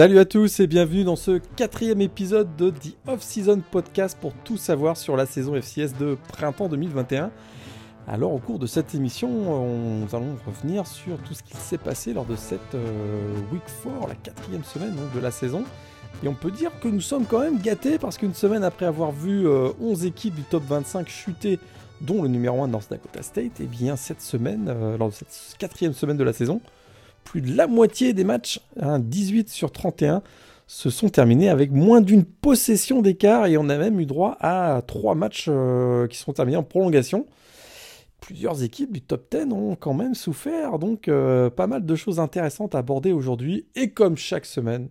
Salut à tous et bienvenue dans ce quatrième épisode de The Off-Season Podcast pour tout savoir sur la saison FCS de printemps 2021. Alors au cours de cette émission, on- nous allons revenir sur tout ce qui s'est passé lors de cette euh, Week 4, la quatrième semaine de la saison. Et on peut dire que nous sommes quand même gâtés parce qu'une semaine après avoir vu euh, 11 équipes du top 25 chuter, dont le numéro 1 North Dakota State, et bien cette semaine, euh, lors de cette quatrième semaine de la saison, plus de la moitié des matchs, hein, 18 sur 31, se sont terminés avec moins d'une possession d'écart et on a même eu droit à trois matchs euh, qui sont terminés en prolongation. Plusieurs équipes du top 10 ont quand même souffert, donc euh, pas mal de choses intéressantes à aborder aujourd'hui. Et comme chaque semaine,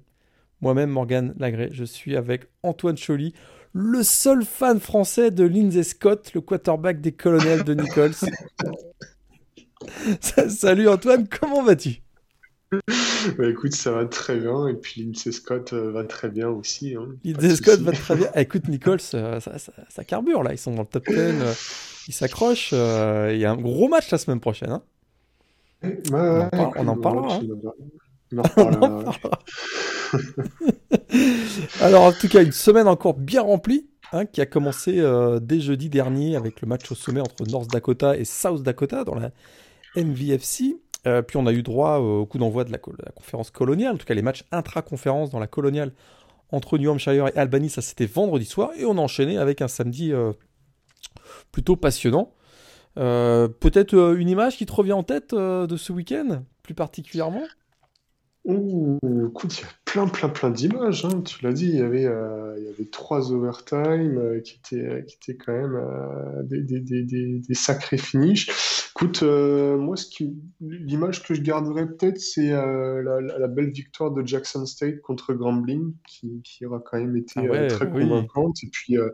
moi-même Morgan Lagré, je suis avec Antoine Choly, le seul fan français de Lindsay Scott, le quarterback des colonels de Nichols. Salut Antoine, comment vas-tu? Bah écoute, ça va très bien, et puis Lindsay Scott euh, va très bien aussi. hein, Lindsay Scott va très bien. Ah, écoute, Nichols, euh, ça, ça- ça carbure là. Ils sont dans le top 10. euh, ils s'accrochent. Il y a un gros match la semaine prochaine. hein. Ouais, On en parlera. Alors, en tout cas, une semaine encore bien remplie. hein, qui a commencé euh, dès jeudi dernier avec le match au sommet entre North Dakota et South Dakota dans la MVFC. Euh, puis on a eu droit au coup d'envoi de la, co- la conférence coloniale, en tout cas les matchs intra-conférence dans la coloniale entre New Hampshire et Albany, ça c'était vendredi soir, et on a enchaîné avec un samedi euh, plutôt passionnant. Euh, Peut-être une image qui te revient en tête de ce week-end, plus particulièrement? Ouh, écoute, il y a plein, plein, plein d'images, hein, tu l'as dit, il y avait, euh, il y avait trois overtime euh, qui étaient, qui étaient quand même euh, des, des, des, des, sacrés finishes. Écoute, euh, moi, ce qui, l'image que je garderais peut-être, c'est euh, la, belle victoire de Jackson State contre Grambling, qui, qui aura quand même été Ah euh, ouais, très oui. convaincante. Et puis, euh,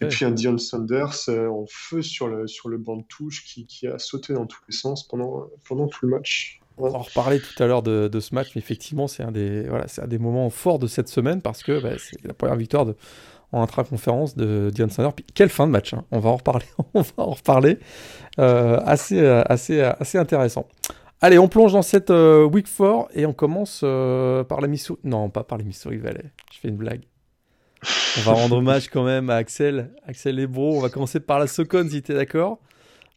Et puis un Dion Sanders euh, en feu sur le, sur le banc de touche qui, qui a sauté dans tous les sens pendant, pendant tout le match. On va en reparler tout à l'heure de, de ce match, mais effectivement, c'est un, des, voilà, un des moments forts de cette semaine parce que bah, c'est la première victoire de, en intra-conférence de Dion Sanders. Puis quelle fin de match, hein. on va en reparler, on va en reparler. Euh, assez, euh, assez, euh, assez intéressant. Allez, on plonge dans cette euh, Week 4 et on commence euh, par la Missouri. Non, pas par les Missouri Valley, je fais une blague. On va rendre hommage quand même à Axel, Axel Lebro. On va commencer par la Socon si tu es d'accord.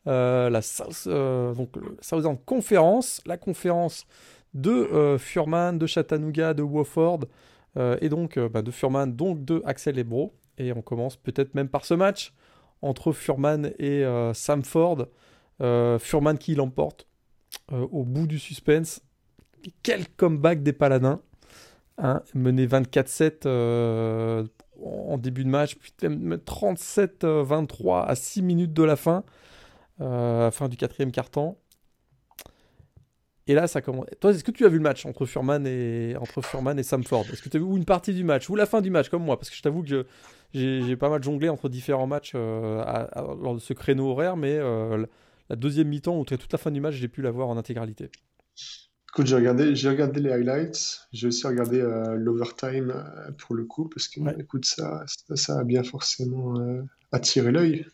Euh, la South, donc, Conference, la conférence de euh, Furman, de Chattanooga, de Wofford, euh, et donc bah, de Furman, donc de Axel Lebro. Et on commence peut-être même par ce match entre Furman et Samford. Furman qui l'emporte au bout du suspense. Quel comeback des Paladins. Hein, mené 24-7 euh, en début de match, puis même 37-23 à 6 minutes de la fin, euh, fin du quatrième quart-temps. Et là, ça commence. Toi, est-ce que tu as vu le match entre Furman et, entre Furman et Samford Est-ce que tu as vu ou une partie du match ou la fin du match comme moi? Parce que je t'avoue que j'ai pas mal jonglé entre différents matchs euh, à- à- lors de ce créneau horaire, mais euh, la- deuxième mi-temps ou toute la fin du match, j'ai pu la voir en intégralité. Écoute, j'ai regardé, j'ai regardé les highlights, j'ai aussi regardé euh, l'overtime pour le coup, parce que Ouais. écoute, ça, ça, ça a bien forcément attiré l'œil,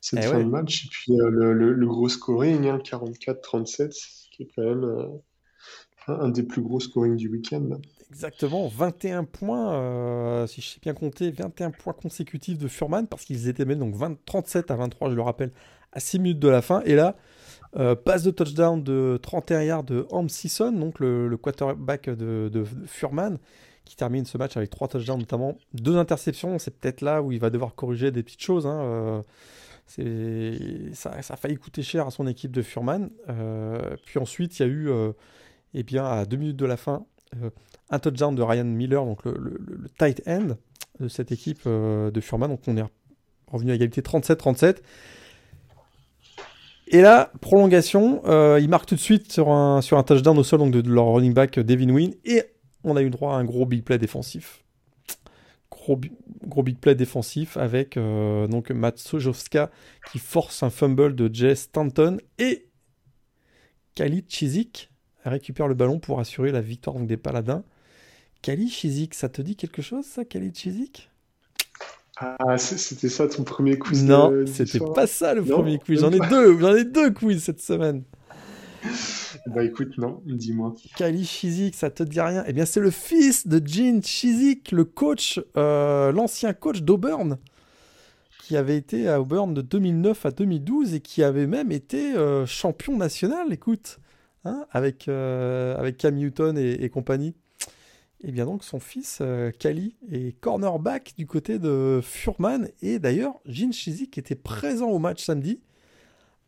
cette Eh fin ouais. de match. Et puis euh, le, le- le gros scoring, hein, 44-37, qui est quand même euh, un, des plus gros scorings du week-end. Exactement, 21 points, euh, si je sais bien compter, 21 points consécutifs de Furman, parce qu'ils étaient menés donc 20 37 à 23, je le rappelle, à 6 minutes de la fin. Et là, euh, passe de touchdown de 31 yards de Ham Sisson, donc le, le quarterback de, de Furman, qui termine ce match avec 3 touchdowns, notamment deux interceptions. C'est peut-être là où il va devoir corriger des petites choses. hein, euh, ça, ça a failli coûter cher à son équipe de Furman. Euh, puis ensuite, il y a eu, euh, eh bien, à 2 minutes de la fin, euh, un touchdown de Ryan Miller, donc le, tight end de cette équipe de Furman. Donc on est revenu à égalité 37-37. Et là, prolongation, euh, il marque tout de suite sur un, sur un touchdown au sol donc de, leur running back Devin Wynn. Et on a eu droit à un gros big play défensif. Gros, gros big play défensif avec euh, donc Matt Sojowska qui force un fumble de Jay Stanton. Et Khalid Chizik récupère le ballon pour assurer la victoire donc, des Paladins. Khalid Chizik, ça te dit quelque chose ça, Khalid Chizik Ah, c'était ça ton premier quiz Non, c'était pas ça le Non, premier quiz. J'en ai deux, j'en ai deux quiz cette semaine. Bah écoute, non, dis-moi. Kali Chizik, ça te dit rien Eh bien, c'est le fils de Gene Chizik, le coach, euh, l'ancien coach d'Auburn, qui avait été à Auburn de 2009 à 2012 et qui avait même été euh, champion national, écoute, hein, avec, euh, avec Cam Newton et, compagnie. Et eh bien donc son fils, Kali, est cornerback du côté de Furman. Et d'ailleurs, Gene Chizik était présent au match samedi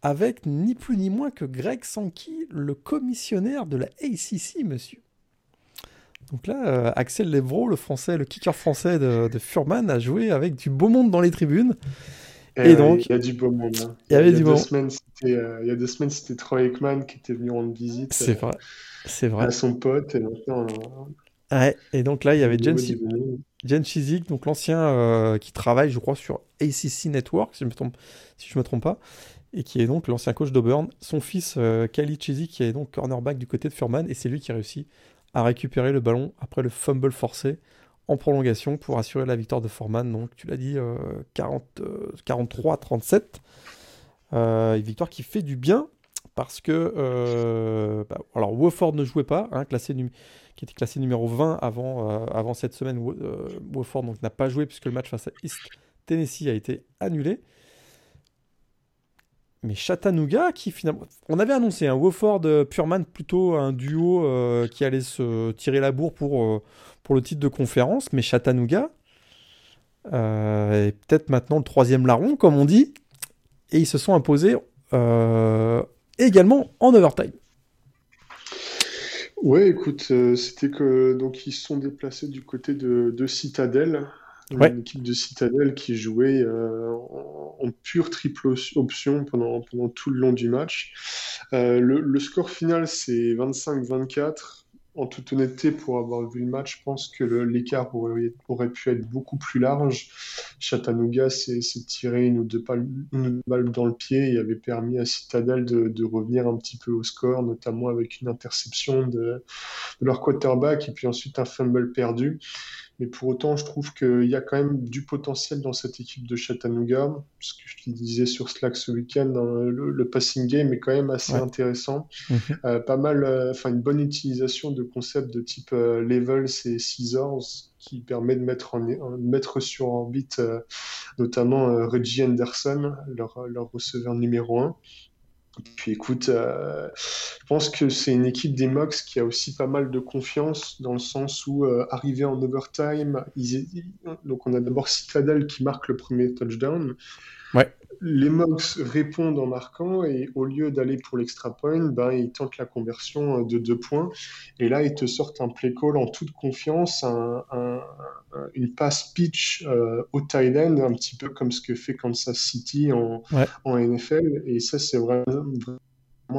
avec ni plus ni moins que Greg Sankey, le commissionnaire de la ACC, monsieur. Donc là, euh, Axel Levro, le français, le kicker français de, Furman, a joué avec du beau monde dans les tribunes. Et, donc, il y a du beau monde. Hein. Il y avait du beau monde. Euh, il y a deux semaines, c'était Troy Ekman qui était venu rendre visite. C'est vrai. C'est vrai. À son pote. Et, ouais, et donc là, il y avait Jen, Jen Chizik, donc l'ancien euh, qui travaille, je crois, sur ACC Network, si je ne me, si me trompe pas et qui est donc l'ancien coach d'Auburn. Son fils, euh, Kali qui est donc cornerback du côté de Furman, et c'est lui qui a réussi à récupérer le ballon après le fumble forcé en prolongation pour assurer la victoire de Furman. Donc, tu l'as dit, 43-37. Euh, euh, une victoire qui fait du bien parce que. Bah, alors, Wofford ne jouait pas, hein, classé qui était classé numéro 20 avant, avant cette semaine. Wofford n'a pas joué puisque le match face à East Tennessee a été annulé mais Chattanooga qui finalement. On avait annoncé un Wofford euh, Pureman plutôt un duo euh, qui allait se tirer la bourre pour, euh, pour le titre de conférence, mais Chattanooga est peut-être maintenant le troisième larron, comme on dit, et ils se sont imposés également en overtime. Ouais, écoute, c'était que donc ils se sont déplacés du côté de, de Citadel une équipe de Citadel qui jouait euh, en, pure triple option pendant, pendant tout le long du match. Euh, le, score final, c'est 25-24. En toute honnêteté, pour avoir vu le match, je pense que l'écart aurait, aurait, pu être beaucoup plus large. Chattanooga s'est tiré une ou deux balles, dans le pied et avait permis à Citadel de, de, revenir un petit peu au score, notamment avec une interception de, de leur quarterback et puis ensuite un fumble perdu. Mais pour autant, je trouve qu'il y a quand même du potentiel dans cette équipe de Chattanooga. Ce que je te disais sur Slack ce week-end, hein, le, passing game est quand même assez intéressant. Mhm. Euh, pas mal, euh, enfin une bonne utilisation de concepts de type euh, levels et scissors qui permet de mettre, en, mettre sur orbite notamment Reggie Anderson, leur, leur receveur numéro 1. Puis écoute, euh, je pense que c'est une équipe des Mox qui a aussi pas mal de confiance dans le sens où euh, arrivé en overtime, donc on a d'abord Citadel qui marque le premier touchdown. Ouais les Mox répondent en marquant et au lieu d'aller pour l'extra point, ben, ils tentent la conversion euh, de deux points. Et là, ils te sortent un play call en toute confiance, une passe pitch euh, au tight end, un petit peu comme ce que fait Kansas City en, NFL. Et ça, c'est vraiment,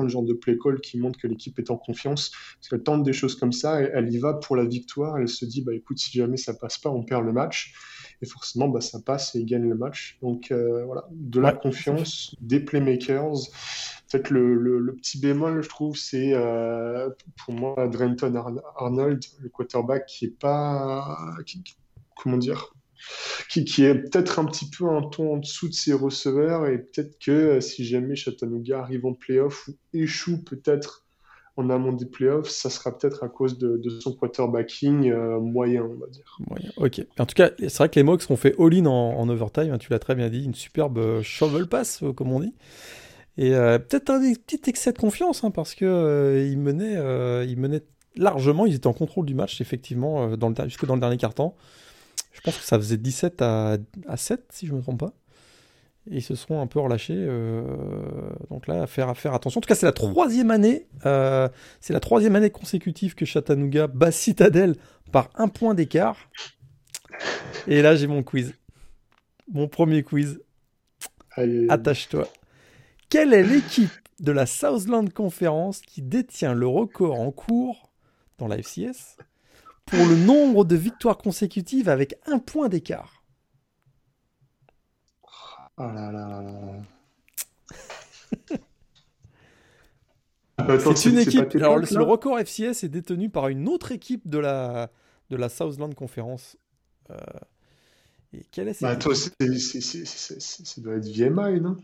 le genre de play call qui montre que l'équipe est en confiance. Parce qu'elle tente des choses comme ça, elle y va pour la victoire. Elle se dit, bah, écoute, si jamais ça passe pas, on perd le match et forcément bah, ça passe et ils gagnent le match. Donc euh, voilà, de la confiance, des playmakers. Peut-être le, le, petit bémol, je trouve, c'est euh, pour moi Drenton Arnold, le quarterback, qui est pas, comment dire, qui, qui, est peut-être un petit peu un ton en dessous de ses receveurs et peut-être que euh, si jamais Chattanooga arrive en playoff ou échoue peut-être en amont des playoffs, ça sera peut-être à cause de, son quarterbacking euh, moyen, on va dire. Moyen, ok. En tout cas, c'est vrai que les Mox ont fait all-in en, overtime, hein, tu l'as très bien dit, une superbe euh, shovel pass, euh, comme on dit. Et peut-être un petit excès de confiance, hein, parce que ils menaient, largement, ils étaient en contrôle du match, effectivement, jusque dans le dernier quart-temps. Je pense que ça faisait 17 à, à 7, si je ne me trompe pas ils se sont un peu relâchés. Euh, donc là, à faire, à faire attention. En tout cas, c'est la troisième année, euh, c'est la troisième année consécutive que Chattanooga bat Citadel par un point d'écart. Et là, j'ai mon quiz, mon premier quiz. Attache-toi. Quelle est l'équipe de la Southland Conference qui détient le record en cours dans la FCS pour le nombre de victoires consécutives avec un point d'écart? Oh là là c'est une équipe. Alors, le, record FCS est détenu par une autre équipe de la, de la Southland Conference. Euh, et quelle est cette bah, toi, ça doit être VMI, non?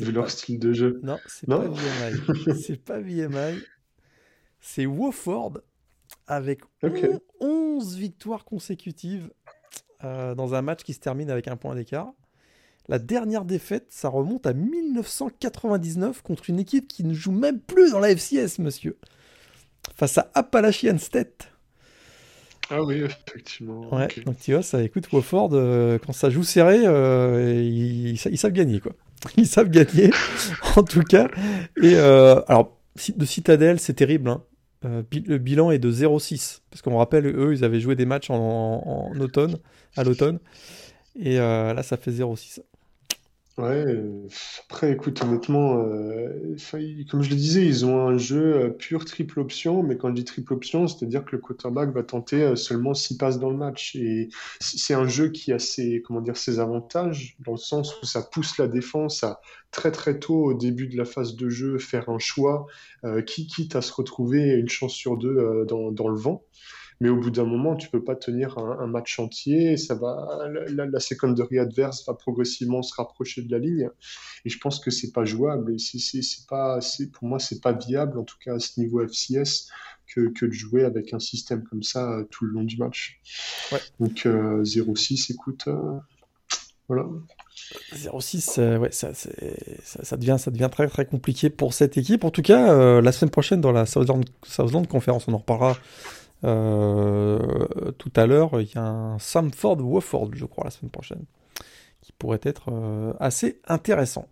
Vu leur style de jeu. Non, c'est pas VMI. c'est pas VMI. c'est Wofford avec 11 victoires consécutives euh, dans un match qui se termine avec un point d'écart. La dernière défaite, ça remonte à 1999 contre une équipe qui ne joue même plus dans la FCS, monsieur. Face à Appalachian State. Ah oui, effectivement. Ouais, donc tu vois, ça écoute Wofford, euh, quand ça joue serré, euh, ils, savent gagner, quoi. Ils savent gagner, en tout cas. Et euh, alors, de Citadel, c'est terrible. Hein. le bilan est de 0-6. Parce qu'on rappelle, eux, ils avaient joué des matchs en automne, à l'automne. Et là, ça fait 0-6. Ouais, après, écoute, honnêtement, euh, comme je le disais, ils ont un jeu euh, pur triple option, mais quand je dis triple option, c'est-à-dire que le quarterback va tenter euh, seulement six passes dans le match. Et c'est un jeu qui a ses, comment dire, ses avantages, dans le sens où ça pousse la défense à très très tôt, au début de la phase de jeu, faire un choix qui quitte à se retrouver une chance sur deux dans, dans le vent mais au bout d'un moment, tu peux pas tenir un, match entier. Ça va, la, la, secondary adverse va progressivement se rapprocher de la ligne, et je pense que c'est pas jouable. Et c'est pas, pour moi, c'est pas viable, en tout cas à ce niveau FCS, que, que, de jouer avec un système comme ça euh, tout le long du match. Ouais. Donc 0-6, euh, écoute, euh, voilà. 0-6, ouais, ça, ça, ça, devient, ça devient très très compliqué pour cette équipe. En tout cas, la semaine prochaine dans la Southland, Southland Conference, on en reparlera euh, tout à l'heure, il y a un Samford Wofford, je crois, la semaine prochaine, qui pourrait être euh, assez intéressant.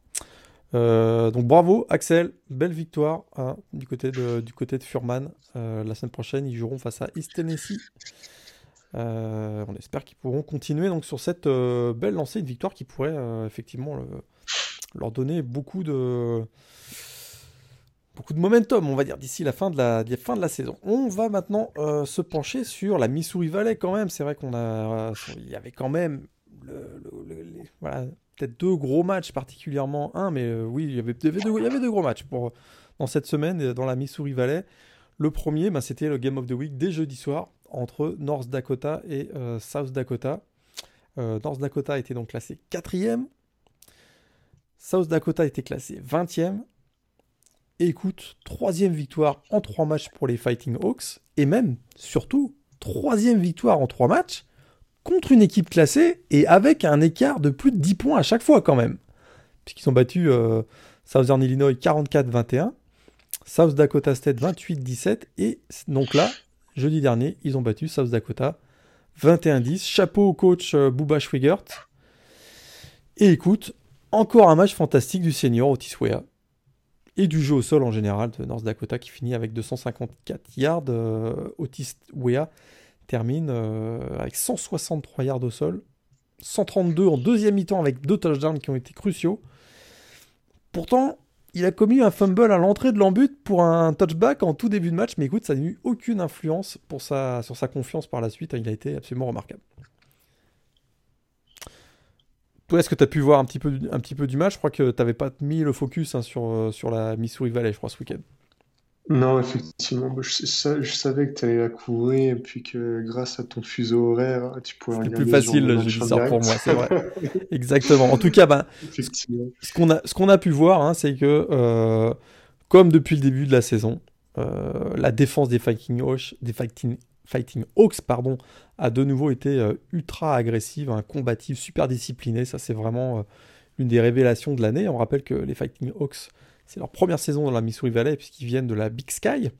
Euh, donc bravo Axel, belle victoire hein, du, côté de, du côté de Furman. la semaine prochaine, ils joueront face à East Tennessee. on espère qu'ils pourront continuer donc sur cette belle lancée, une victoire qui pourrait effectivement leur donner beaucoup de, beaucoup de momentum, on va dire, d'ici la fin de la, fin de la saison. On va maintenant euh, se pencher sur la Missouri Valley quand même. C'est vrai qu'on a, il y avait quand même, voilà, peut-être deux gros matchs particulièrement, un, mais euh, oui, il y avait, deux, gros matchs pour, dans cette semaine euh, dans la Missouri Valley. Le premier, ben, c'était le Game of the Week dès jeudi soir entre North Dakota et South Dakota. North Dakota était donc classé quatrième. South Dakota était classé 20e écoute, troisième victoire en trois matchs pour les Fighting Hawks, et même, surtout, troisième victoire en trois matchs contre une équipe classée et avec un écart de plus de 10 points à chaque fois quand même. Puisqu'ils ont battu euh, Southern Illinois 44-21, South Dakota State 28-17, et donc là, jeudi dernier, ils ont battu South Dakota 21-10. Chapeau au coach euh, Booba Schwigert. Et écoute, encore un match fantastique du senior Otis Wea et du jeu au sol en général de North Dakota qui finit avec 254 yards. Euh, Otis Wea termine euh, avec 163 yards au sol, 132 en deuxième mi-temps avec deux touchdowns qui ont été cruciaux. Pourtant, il a commis un fumble à l'entrée de l'embut pour un touchback en tout début de match, mais écoute, ça n'a eu aucune influence sur sa confiance par la suite. Il a été absolument remarquable. Toi, est-ce que tu as pu voir un petit, peu, un petit peu du match Je crois que tu n'avais pas mis le focus hein, sur, euh, sur la Missouri Valley, je crois, ce week-end. Non, effectivement. Je, savais que tu allais la couvrir et puis que grâce à ton fuseau horaire, tu pouvais C'était plus facile le jeudi soir pour moi, c'est vrai. Exactement. En tout cas, ben, ce qu'on a, a pu voir, hein, c'est que, euh, comme depuis le début de la saison, euh, la défense des Fighting Hawks, des Fighting, Fighting Hawks pardon, a de nouveau été euh, ultra agressive, hein, combative, super disciplinée. Ça, c'est vraiment euh, une des révélations de l'année. On rappelle que les Fighting Hawks, c'est leur première saison dans la Missouri Valley, puisqu'ils viennent de la Big Sky.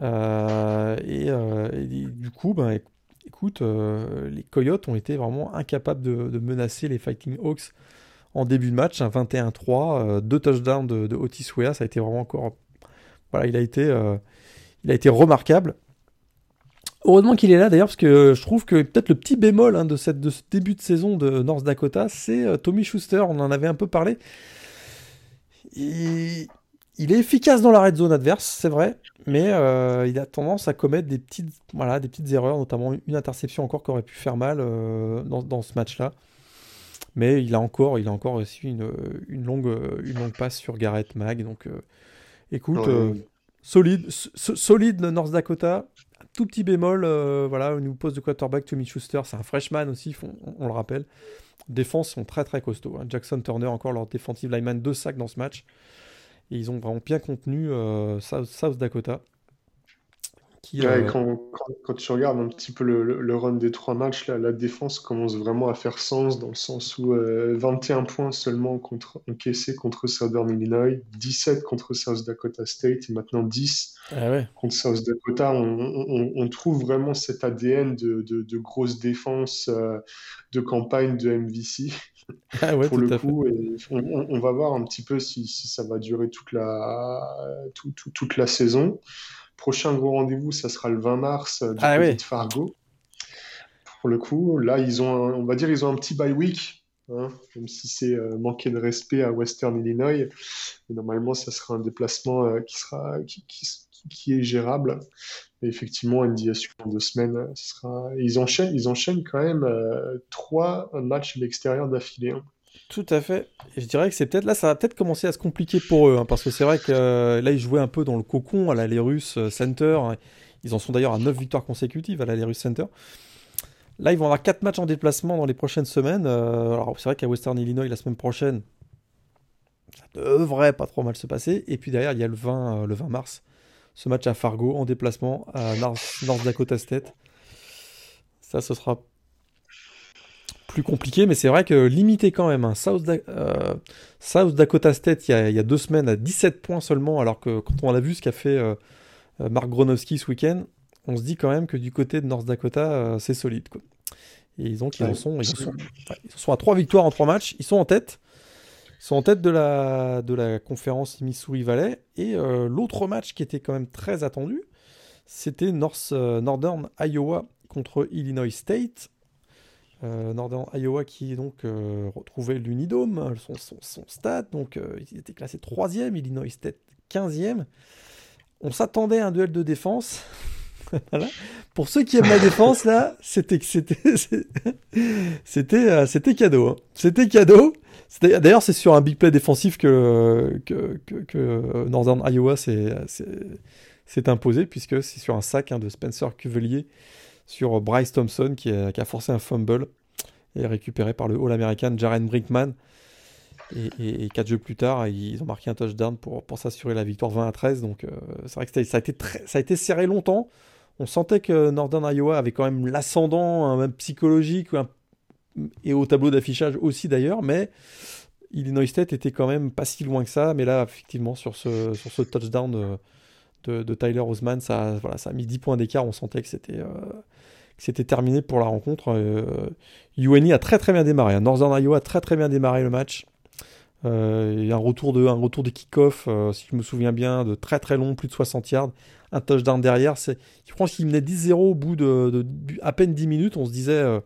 Euh, et, du coup, ben, écoute, les Coyotes ont été vraiment incapables de, menacer les Fighting Hawks en début de match. Un 21-3, deux touchdowns de, Otis Wea, ça a été vraiment encore. Voilà, il a été remarquable. Heureusement qu'il est là d'ailleurs, parce que je trouve que peut-être le petit bémol hein, de, cette, de ce début de saison de North Dakota, c'est euh, Tommy Schuster. On en avait un peu parlé. Il, est efficace dans la red zone adverse, c'est vrai, mais euh, il a tendance à commettre des petites, voilà, des petites erreurs, notamment une interception encore qui aurait pu faire mal euh, dans, ce match-là. Mais il a encore, il a encore reçu une, une, longue, une longue passe sur Garrett Mag. Donc, écoute, solide, solide North Dakota tout petit bémol, euh, voilà, au niveau de quarterback, Tommy Schuster, c'est un freshman aussi, on, le rappelle. Défense sont très très costauds. Hein. Jackson Turner, encore leur defensive lineman, deux sacs dans ce match. Et ils ont vraiment bien contenu euh, South, Dakota. Euh, quand, tu regardes un petit peu le, run des trois matchs, la défense commence vraiment à faire sens dans le sens où 21 euh, points seulement contre, encaissés contre Southern Illinois, 17 contre South Dakota State et maintenant 10 ah contre South Dakota. On, trouve vraiment cet ADN de, de, grosse défense euh, de campagne de MVC. Ah pour le coup, on, va voir un petit peu si, ça va durer toute la, toute la saison. Prochain gros rendez-vous, ça sera le 20 mars euh, du ah côté de Fargo. Pour le coup, là, ils ont, on va dire, ils ont un petit bye week, hein, même si c'est euh, manquer de respect à Western Illinois. Mais normalement, ça sera un déplacement euh, qui sera, qui, qui, est gérable. Et effectivement, NDSU en deux semaines, sera... ils enchaînent, ils enchaînent quand même trois matchs à l'extérieur d'affilée. Hein. Tout à fait. je dirais que c'est peut-être là, ça va peut-être commencer à se compliquer pour eux, hein, parce que c'est vrai que euh, là, ils jouaient un peu dans le cocon à la Russes euh, Center. Hein. Ils en sont d'ailleurs à 9 victoires consécutives à la Russes Center. Là, ils vont avoir 4 matchs en déplacement dans les prochaines semaines. Euh, alors, c'est vrai qu'à Western Illinois, la semaine prochaine, ça devrait pas trop mal se passer. Et puis derrière, il y a le 20, le 20 mars, ce match à Fargo en déplacement à North, North Dakota State. Ça, ce sera plus compliqué, mais c'est vrai que limité quand même. hein. euh, South, Dakota State, il y, a, deux semaines, à 17 points seulement, alors que quand on a vu ce qu'a fait euh, euh, Mark Gronowski ce week-end, on se dit quand même que du côté de North Dakota, c'est solide. Quoi. Et ils, ont, ils, en sont, ils, sont, ils sont à trois victoires en trois matchs, ils sont en tête. Ils sont en tête de la, de la conférence Missouri Valley. Et l'autre match qui était quand même très attendu, c'était North, Northern Iowa contre Illinois State. Euh, Northern Iowa qui donc euh, retrouvait l'Unidome, son, son, stade, donc euh, il était classé 3ème, Illinois State 15ème. On s'attendait à un duel de défense. Pour ceux qui aiment la défense, là, c'était c'était c'était c'était cadeau. Hein. C'était cadeau. D'ailleurs, c'est sur un big play défensif que, que, que, Northern Iowa s'est imposé, puisque c'est sur un sac hein, de Spencer Cuvelier sur Bryce Thompson qui a, forcé un fumble et récupéré par le All-American Jaren Brinkman. Et, quatre jeux plus tard, ils ont marqué un touchdown pour, pour s'assurer la victoire 20 à 13. Donc euh, c'est vrai que ça a, été ça a été serré longtemps. On sentait que Northern Iowa avait quand même l'ascendant, même psychologique, et au tableau d'affichage aussi d'ailleurs, mais Illinois State était quand même pas si loin que ça. Mais là, effectivement, sur ce, sur ce touchdown de, Tyler Osman, ça, voilà, ça a mis 10 points d'écart. On sentait que c'était euh, c'était terminé pour la rencontre. Euh, a très très bien démarré. Hein. Northern Iowa a très très bien démarré le match. Euh, a un retour de, un retour de kick-off, euh, si je me souviens bien, de très très long, plus de 60 yards. Un touchdown derrière. C'est, je pense qu'il menait 10-0 au bout de, à peine 10 minutes. On se disait,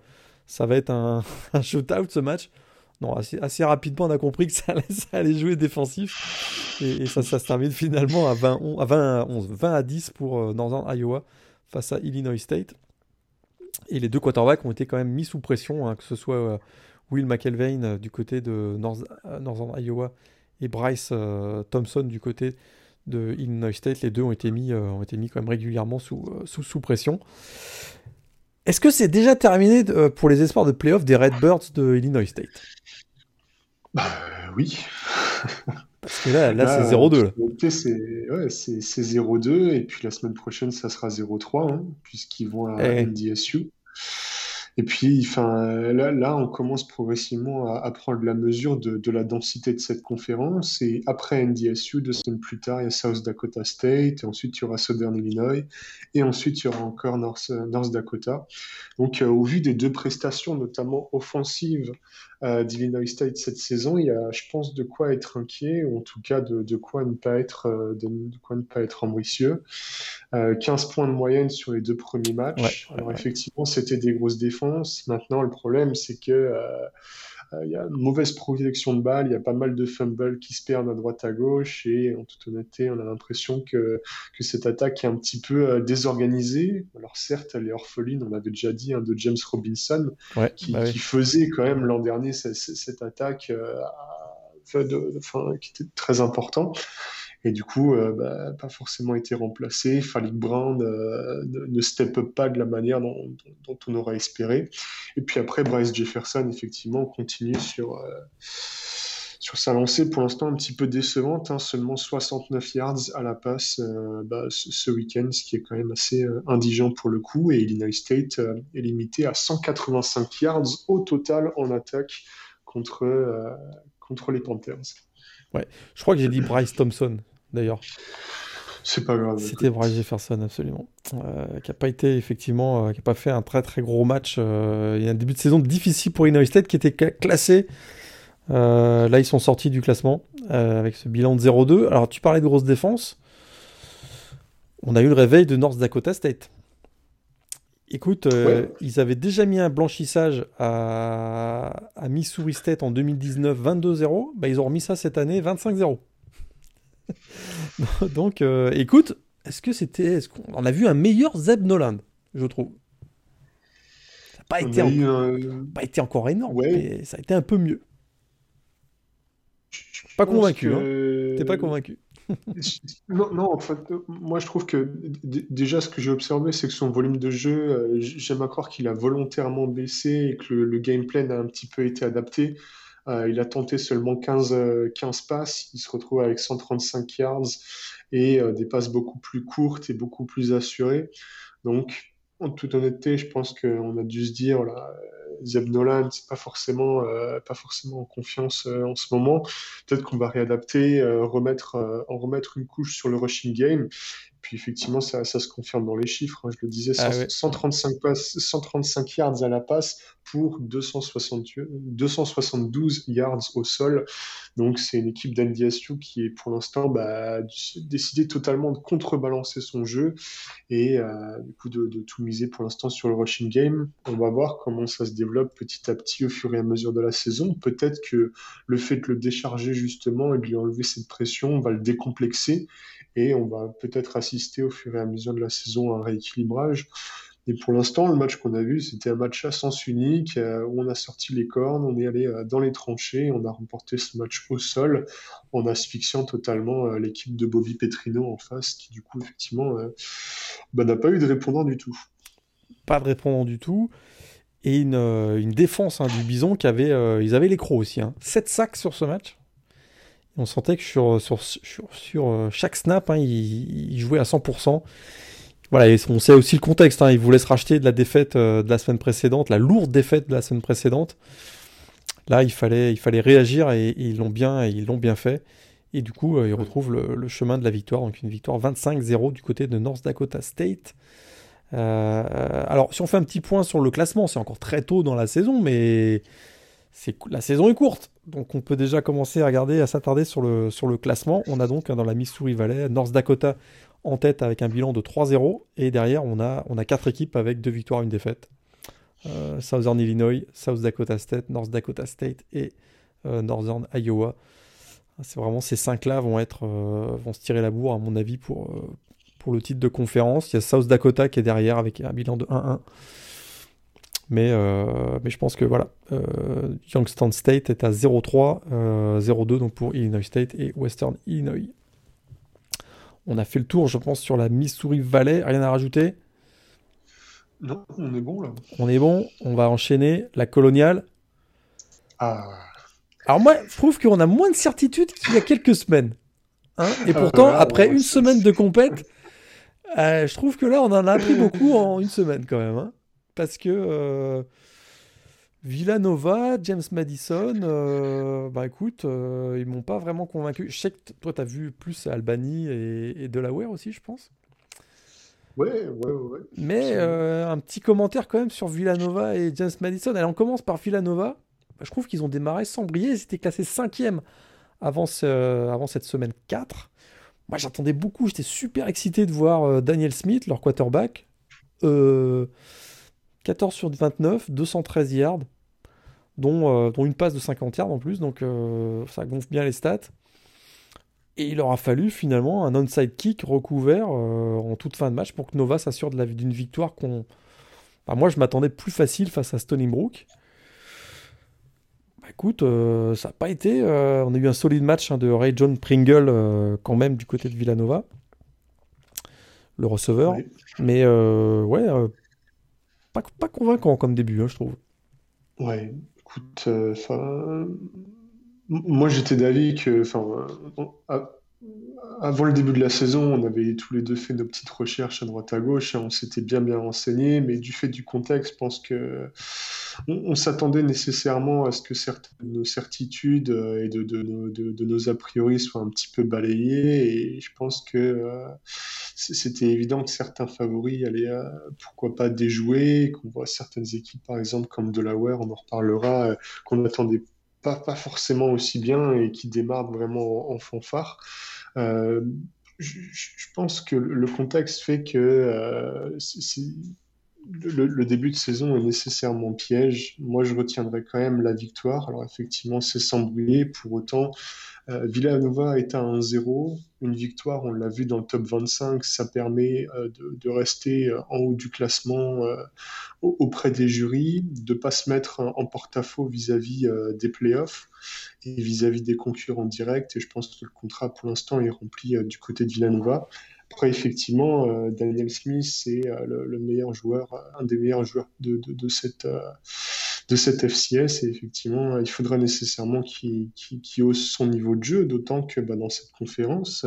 ça va être un, un shootout ce match. Non, assez, rapidement, on a compris que ça allait, jouer défensif. Et, ça, ça se termine finalement à 20, à 20, 11, 20 à 10 pour Northern Iowa face à Illinois State. Et les deux quarterbacks ont été quand même mis sous pression, hein, que ce soit euh, Will McElvain euh, du côté de North, euh, Northern Iowa et Bryce Thompson du côté de Illinois State. Les deux ont été mis, ont été mis quand même régulièrement sous, sous pression. Est-ce que c'est déjà terminé pour les espoirs de playoff des Redbirds de Illinois State? Bah, Oui. Parce que là, là, c'est 0-2. C'est 0-2, et puis la semaine prochaine, ça sera 0-3, hein, puisqu'ils vont à eh. NDSU. Et puis, enfin, là, on commence progressivement à, prendre la mesure de, la densité de cette conférence. Et après NDSU, deux semaines plus tard, il y a South Dakota State, et ensuite il y aura Southern Illinois, et ensuite il y aura encore North, Dakota. Donc, euh, au vu des deux prestations, notamment offensives, d'Illinois State cette saison, il y a, je pense, de quoi être inquiet, ou en tout cas de, de quoi ne pas être, euh, de, quoi ne pas être ambitieux. 15 points de moyenne sur les deux premiers matchs. Alors effectivement, c'était des grosses défenses. Maintenant, le problème, c'est que euh, il y a une mauvaise projection de balles, il y a pas mal de fumbles qui se perdent à droite à gauche et en toute honnêteté, on a l'impression que, que cette attaque est un petit peu euh, désorganisée. Alors certes, elle est orpheline, on l'avait déjà dit, hein, de James Robinson, qui, bah qui, faisait quand même l'an dernier cette, cette attaque euh, de, qui était très important. Et du coup, euh, bah, pas forcément été remplacé. Falik Brown euh, ne, step up pas de la manière dont, on aurait espéré. Et puis après, Bryce Jefferson, effectivement, continue sur, euh, sur sa lancée pour l'instant un petit peu décevante, hein, seulement 69 yards à la passe bah, ce, week-end, ce qui est quand même assez indigent pour le coup. Et Illinois State est limité à 185 yards au total en attaque contre, contre les Panthers. Ouais, je crois que j'ai dit Bryce Thompson d'ailleurs. C'est pas grave. C'était Bryce Jefferson, absolument. Euh, qui n'a pas été, effectivement, euh, qui n'a pas fait un très très gros match. Euh, il y a un début de saison difficile pour Illinois State qui était classé. là, ils sont sortis du classement avec ce bilan de 0-2. Alors, tu parlais de grosse défense. On a eu le réveil de North Dakota State. Écoute, ils avaient déjà mis un blanchissage à, à Missouri State en 2019, 22-0. Bah, ils ont remis ça cette année, 25-0. Donc, euh, écoute, est-ce que c'était. Est-ce qu'on a vu un meilleur Zeb Noland, je trouve Ça n'a pas, été pas été encore énorme, mais ça a été un peu mieux. Pas convaincu, hein. T'es pas convaincu. non, non, en fait, moi je trouve que déjà ce que j'ai observé, c'est que son volume de jeu, euh, j'aime à croire qu'il a volontairement baissé et que le, le gameplay a un petit peu été adapté. Euh, il a tenté seulement 15, 15 euh, passes. Il se retrouve avec 135 yards et euh, des passes beaucoup plus courtes et beaucoup plus assurées. Donc, en toute honnêteté, je pense qu'on a dû se dire, là, Zeb Nolan, c'est pas forcément, pas forcément en confiance en ce moment. Peut-être qu'on va réadapter, remettre, en remettre une couche sur le rushing game. Puis effectivement, ça, ça se confirme dans les chiffres. Hein. Je le disais, 135, ah passes, 135 yards à la passe pour 272 yards au sol. Donc c'est une équipe d'NDSU qui est pour l'instant bah, décidé totalement de contrebalancer son jeu et euh, du coup de, tout miser pour l'instant sur le rushing game. On va voir comment ça se petit à petit au fur et à mesure de la saison. Peut-être que le fait de le décharger justement et de lui enlever cette pression va le décomplexer et on va peut-être assister au fur et à mesure de la saison à un rééquilibrage. Et pour l'instant, le match qu'on a vu, c'était un match à sens unique, euh, où on a sorti les cornes, on est allé euh, dans les tranchées, on a remporté ce match au sol, en asphyxiant totalement euh, l'équipe de Bobby Petrino en face, qui du coup, effectivement, bah, n'a pas eu de répondant du tout. Pas de répondant du tout. Et une, une défense hein, du Bison qui avait, ils avaient les crocs aussi. Hein. 7 sacs sur ce match. On sentait que sur, euh, chaque snap, hein, il, jouait à 100%. Voilà, et on sait aussi le contexte. Hein, il voulait se racheter de la défaite euh, de la semaine précédente, la lourde défaite de la semaine précédente. Là, il fallait, réagir et, ils l'ont bien, ils fait. Et du coup, euh, ils retrouvent le, chemin de la victoire. Donc une victoire 25-0 du côté de North Dakota State. Alors, si on fait un petit point sur le classement, c'est encore très tôt dans la saison, mais la saison est courte, donc on peut déjà commencer à regarder, à s'attarder sur le, sur le classement. On a donc hein, dans la Missouri Valley North Dakota en tête avec un bilan de 3-0, et derrière on a, on a quatre équipes avec deux victoires, une défaite. Euh, Southern Illinois, South Dakota State, North Dakota State et euh, Northern Iowa. C'est vraiment ces cinq-là vont être euh, vont se tirer la bourre à mon avis pour, pour le titre de conférence. Il y a South Dakota qui est derrière avec un bilan de 1-1. Mais, euh, mais je pense que voilà, euh, Youngstown State est à 0-3, 0-2 euh, donc pour Illinois State et Western Illinois. On a fait le tour, je pense, sur la Missouri Valley. Rien à rajouter? Non, on est bon là. On est bon. On va enchaîner la coloniale. Ah. Alors moi, je trouve qu'on a moins de certitude qu'il y a quelques semaines. Hein et ah, pourtant, après une semaine de compète, je trouve que là, on en a appris beaucoup en une semaine quand même. Hein parce que euh, Villanova, James Madison, euh, bah écoute, euh, ils m'ont pas vraiment convaincu. Je sais que toi, tu as vu plus Albany et, Delaware aussi, je pense. Ouais, ouais, ouais. Mais un petit commentaire quand même sur Villanova et James Madison. Allez, on commence par Villanova. Je trouve qu'ils ont démarré sans briller. Ils étaient classés cinquième avant, avant cette semaine 4. Moi, j'attendais beaucoup. J'étais super excité de voir Daniel Smith, leur quarterback. Euh, 14 sur 29, 213 yards, dont, euh, dont une passe de 50 yards en plus, donc euh, ça gonfle bien les stats. Et il aura fallu finalement un onside kick recouvert euh, en toute fin de match pour que Nova s'assure d'une victoire qu'on. Moi, je m'attendais plus facile face à Stony Brook. Bah, écoute, ça n'a pas été. on a eu un solide match hein, de Ray John Pringle quand même du côté de Villanova, le receveur. Mais ouais, pas, convaincant comme début, hein, je trouve. Ouais, écoute, euh, moi, j'étais d'avis que, enfin, avant le début de la saison, on avait tous les deux fait nos petites recherches à droite à gauche et on s'était bien bien renseigné, mais du fait du contexte, je pense que on, s'attendait nécessairement à ce que certaines de nos certitudes euh, et de, de, nos a priori soient un petit peu balayées et je pense que euh, c'était évident que certains favoris allaient, euh, pourquoi pas, déjouer, qu'on voit certaines équipes, par exemple comme Delaware, on en reparlera, qu'on attendait pas, pas forcément aussi bien et qui démarrent vraiment en, fanfare. Euh, je, pense que le contexte fait que euh, le, début de saison est nécessairement piège. Moi, je retiendrai quand même la victoire. Alors, effectivement, c'est sans brouiller. Pour autant, euh, Villanova est à 1-0. Une victoire, on l'a vu dans le top 25, ça permet euh, de, rester euh, en haut du classement auprès des jurys, de ne pas se mettre en porte-à-faux vis-à-vis des playoffs et vis-à-vis des concurrents directs. Et je pense que le contrat, pour l'instant, est rempli du côté de Villanova. Après, effectivement, euh, Daniel Smith, c'est euh, le, meilleur joueur, euh, un des meilleurs joueurs de, de, cette, de cette FCS. Et effectivement, il faudra nécessairement qu'il hausse son niveau de jeu, d'autant que bah, dans cette conférence,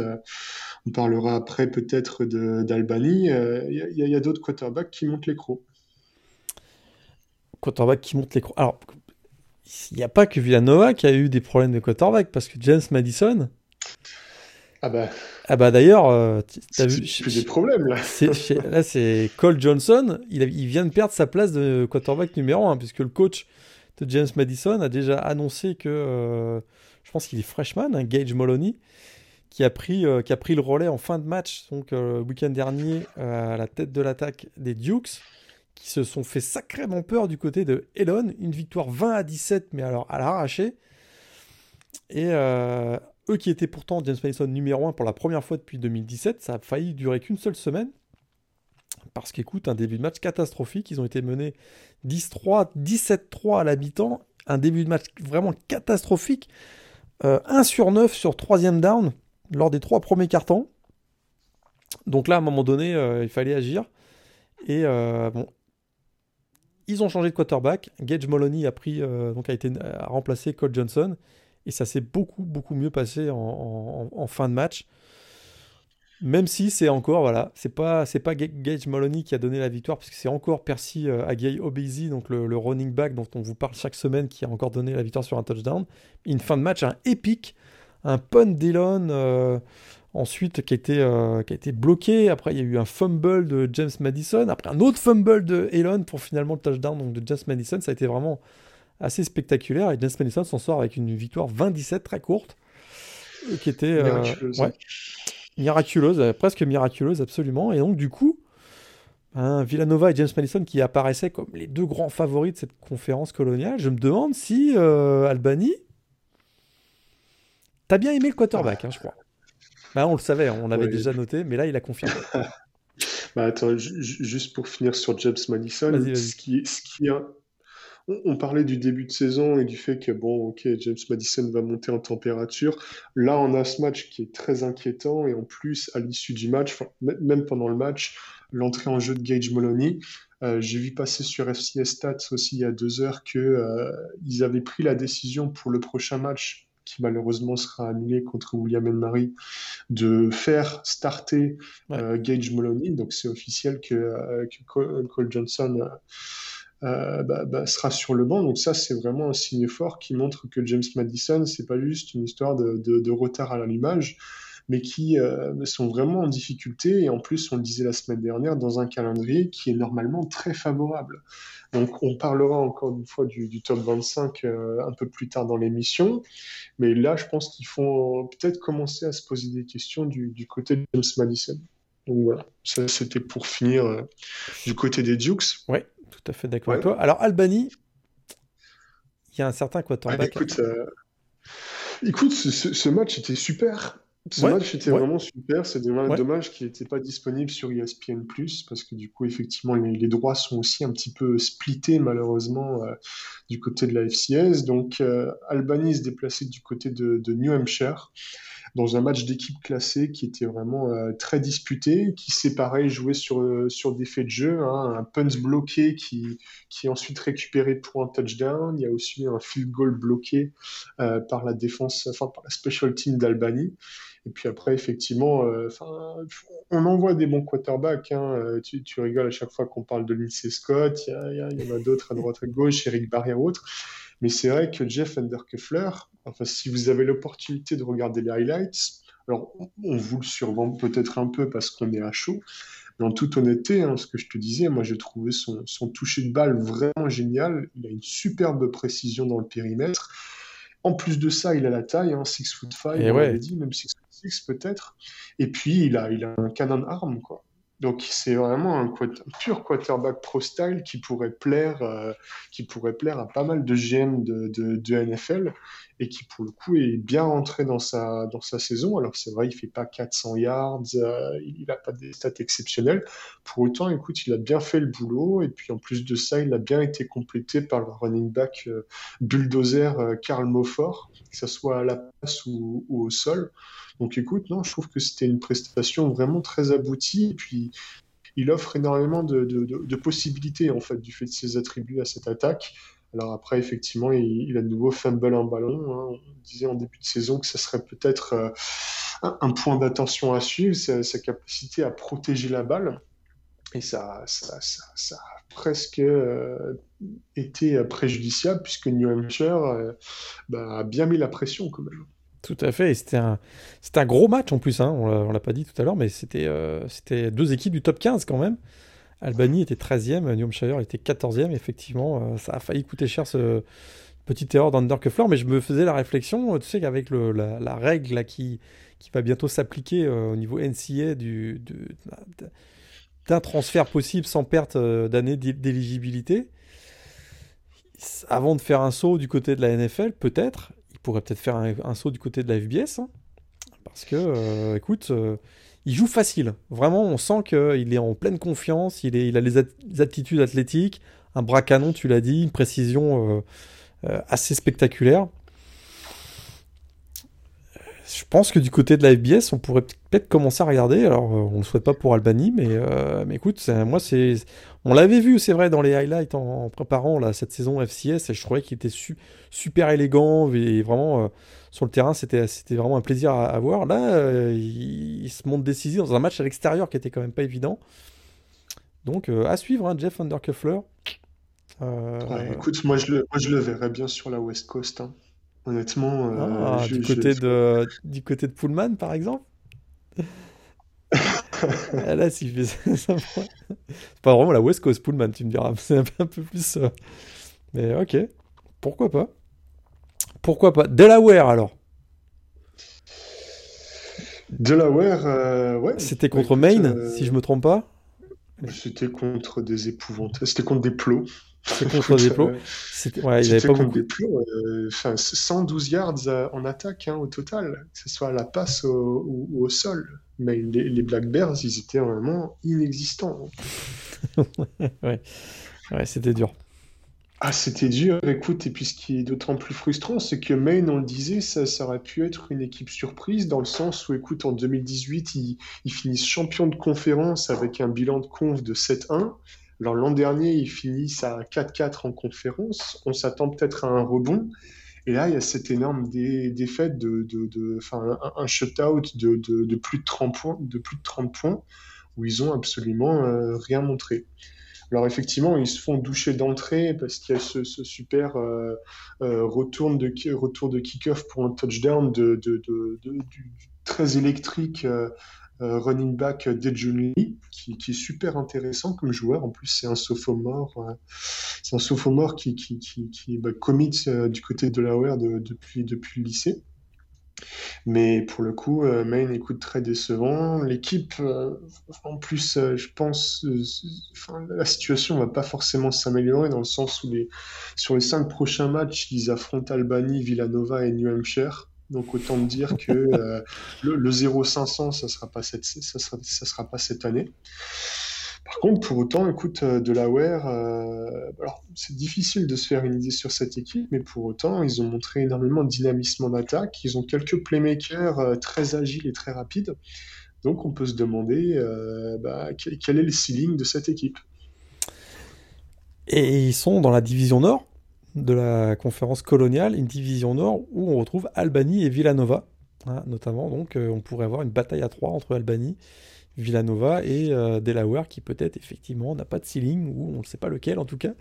on parlera après peut-être d'Albany, il y a, d'autres quarterbacks qui montent les crocs. Quarterbacks qui montent les crocs. Alors, il n'y a pas que Villanova qui a eu des problèmes de quarterback, parce que James Madison, ah bah. Ah bah d'ailleurs, euh, t'as vu. J'ai des problèmes là. là, c'est Cole Johnson. Il, il, vient de perdre sa place de quarterback numéro 1, puisque le coach de James Madison a déjà annoncé que. Euh, je pense qu'il est freshman, hein, Gage Moloney, qui a, pris, euh, qui a pris le relais en fin de match, donc le week-end dernier, à la tête de l'attaque des Dukes, qui se sont fait sacrément peur du côté de Elon. Une victoire 20 à 17, mais alors à l'arraché. Et eux qui étaient pourtant James Madison numéro 1 pour la première fois depuis 2017, ça a failli durer qu'une seule semaine. Parce qu'écoute, un début de match catastrophique. Ils ont été menés 10-3, 17-3 à l'habitant. Un début de match vraiment catastrophique. 1 euh, sur 9 sur troisième down lors des trois premiers cartons. Donc là, à un moment donné, euh, il fallait agir. Et euh, bon, ils ont changé de quarterback. Gage Moloney a pris, donc a été a remplacé Cole Johnson. Et ça s'est beaucoup, beaucoup mieux passé en, fin de match. Même si c'est encore, voilà, c'est pas, c'est pas Gage Moloney qui a donné la victoire, parce que c'est encore Percy euh, Agay Obezi, donc le, running back dont on vous parle chaque semaine, qui a encore donné la victoire sur un touchdown. Une fin de match, un épique, un punt d'Elon, euh, ensuite qui a, été, euh, qui a été bloqué. Après, il y a eu un fumble de James Madison. Après, un autre fumble de Elon pour finalement le touchdown donc de James Madison. Ça a été vraiment assez spectaculaire. Et James Madison s'en sort avec une victoire 27 très courte, qui était euh, miraculeuse, miraculeuse euh, presque miraculeuse absolument. Et donc du coup, hein, Villanova et James Madison qui apparaissaient comme les deux grands favoris de cette conférence coloniale, je me demande si euh, Albany, t'as bien aimé le quarterback, hein, je crois. Bah, on le savait, on l'avait déjà noté, mais là il a confirmé. bah, attends, juste pour finir sur James Madison, ce qui, ce qui, on parlait du début de saison et du fait que, bon, ok, James Madison va monter en température. Là, on a ce match qui est très inquiétant et en plus, à l'issue du match, même pendant le match, l'entrée en jeu de Gage Moloney, euh, j'ai vu passer sur FCS Stats aussi il y a deux heures qu'ils euh, avaient pris la décision pour le prochain match qui malheureusement sera annulé contre William Mary, de faire starter euh, Gage Moloney. Donc c'est officiel que, Cole, Johnson euh, bah, bah, sera sur le banc. Donc ça, c'est vraiment un signe fort qui montre que James Madison, c'est pas juste une histoire de, retard à l'allumage, mais qui euh, sont vraiment en difficulté. Et en plus, on le disait la semaine dernière, dans un calendrier qui est normalement très favorable. Donc on parlera encore une fois du, top 25 euh, un peu plus tard dans l'émission. Mais là, je pense qu'il faut peut-être commencer à se poser des questions du, du côté de James Madison. Donc voilà, ça c'était pour finir du côté des Dukes. Ouais tout à fait d'accord avec toi. Alors, Albanie, il y a un certain quarterback. Ah, écoute, euh, écoute ce, match était super. Ce match était vraiment super. C'est dommage qu'il n'était pas disponible sur ESPN, parce que du coup, effectivement, les, droits sont aussi un petit peu splittés, malheureusement, euh, du côté de la FCS. Donc, euh, Albany se déplaçait du côté de, New Hampshire. Dans un match d'équipe classée qui était vraiment euh, très disputé, qui s'est pareil joué sur, euh, sur des faits de jeu, hein, un punt bloqué qui, qui est ensuite récupéré pour un touchdown. Il y a aussi un field goal bloqué euh, par la défense, enfin par la special team d'Albanie. Et puis après, effectivement, on envoie des bons quarterbacks. Hein. Tu, rigoles à chaque fois qu'on parle de Lindsay Scott. Il y, en a d'autres à droite à gauche, Eric Barry et autres. Mais c'est vrai que Jeff Underkeffler, enfin, si vous avez l'opportunité de regarder les highlights, alors on vous le survend peut-être un peu parce qu'on est à chaud, mais en toute honnêteté, hein, ce que je te disais, moi j'ai trouvé son, son toucher de balle vraiment génial. Il a une superbe précision dans le périmètre. En plus de ça, il a la taille, hein, 6 foot 5, on ouais. dit, même 6 foot 6 peut-être. Et puis, il a, il a un canon arme, quoi. Donc c'est vraiment un, pur quarterback pro style qui pourrait plaire, euh, qui pourrait plaire à pas mal de GM de, NFL et qui pour le coup est bien rentré dans sa dans sa saison. Alors c'est vrai, il fait pas 400 yards, euh, il n'a pas des stats exceptionnelles. Pour autant, écoute, il a bien fait le boulot et puis en plus de ça, il a bien été complété par le running back euh, bulldozer Karl Moffort, que ce soit à la passe ou au sol. Donc écoute, non, je trouve que c'était une prestation vraiment très aboutie. Et puis, il offre énormément de, possibilités, en fait, du fait de ses attributs à cette attaque. Alors après, effectivement, il, a de nouveau fumble un ballon. Hein. On disait en début de saison que ça serait peut-être euh, un, point d'attention à suivre, sa, capacité à protéger la balle. Et ça, ça, a presque euh, été préjudiciable puisque New Hampshire euh, bah, a bien mis la pression quand même. Tout à fait, et c'était un, gros match en plus, hein. on l'a pas dit tout à l'heure, mais c'était euh, deux équipes du top 15 quand même. Albanie était 13e, New Hampshire était 14e, effectivement, euh, ça a failli coûter cher ce petite erreur d'Underkeffler, mais je me faisais la réflexion, tu sais qu'avec la, règle qui, va bientôt s'appliquer euh, au niveau NCA du, d'un transfert possible sans perte d'année d'éligibilité, avant de faire un saut du côté de la NFL, peut-être, pourrait peut-être faire un, saut du côté de la FBS. Hein. parce que, euh, écoute, euh, il joue facile. Vraiment, on sent qu'il est en pleine confiance. Il, a les, aptitudes athlétiques, un bras canon, tu l'as dit, une précision euh, assez spectaculaire. Je pense que du côté de la FBS, on pourrait peut-être commencer à regarder. Alors, on ne le souhaite pas pour Albany, mais, mais écoute, moi, c'est, on l'avait vu, c'est vrai, dans les highlights en, préparant là, cette saison FCS, et je trouvais qu'il était super élégant, et vraiment, euh, sur le terrain, c'était vraiment un plaisir à, voir. Là, euh, il, se montre décisif dans un match à l'extérieur qui était quand même pas évident. Donc, euh, à suivre, hein, Jeff Undercuffler. écoute, moi je, le, moi je le verrais bien sur la West Coast. Hein. Honnêtement. Ah, du, côté de, du côté de Pullman, par exemple ah, là, si je fais ça, c'est pas vraiment la West Coast Pullman, tu me diras. C'est un peu plus. Euh, mais ok, pourquoi pas? Pourquoi pas? Delaware alors Delaware, euh, ouais. C'était contre Maine, euh, si je me trompe pas C'était contre des épouvantes. C'était contre des plots. C'était contre des plots. C'était ouais, il avait pas beaucoup. Des plots, 112 yards en attaque hein, au total, que ce soit à la passe ou au sol mais les, Black Bears, ils étaient vraiment inexistants. ouais, ouais c'était dur. Ah, c'était dur, écoute, et puis ce qui est d'autant plus frustrant, c'est que Maine, on le disait, ça, aurait pu être une équipe surprise, dans le sens où, écoute, en 2018, ils, ils finissent champion de conférence avec un bilan de conf de 7-1. Alors l'an dernier, ils finissent à 4-4 en conférence. On s'attend peut-être à un rebond. Et là, il y a cette énorme défaite de, de, un, shutout de, plus de 30 points, de plus de 30 points, où ils ont absolument euh, rien montré. Alors effectivement, ils se font doucher d'entrée parce qu'il y a ce, super euh, euh, retour de, retour kick-off pour un touchdown très électrique euh, running back Dejun Lee, qui, est super intéressant comme joueur. En plus, c'est un sophomore, euh, c'est un sophomore qui, qui, qui, bah, commit euh, du côté de Delaware depuis, depuis le lycée. Mais pour le coup, Maine écoute très décevant. L'équipe, en plus, je pense, la situation va pas forcément s'améliorer dans le sens où les, sur les cinq prochains matchs, ils affrontent Albany, Villanova et New Hampshire. Donc autant dire que euh, le, le 0,500, ça sera sera, pas cette année. Par contre, pour autant, écoute, Delaware, alors c'est difficile de se faire une idée sur cette équipe, mais pour autant, ils ont montré énormément de dynamisme en attaque. Ils ont quelques playmakers très agiles et très rapides. Donc on peut se demander bah, quel est le ceiling de cette équipe? Et ils sont dans la division nord? De la conférence coloniale, une division nord où on retrouve Albany et Villanova, hein, notamment. Donc euh, on pourrait avoir une bataille à trois entre Albany, Villanova et euh, Delaware qui peut-être effectivement n'a pas de ceiling ou on ne sait pas lequel en tout cas.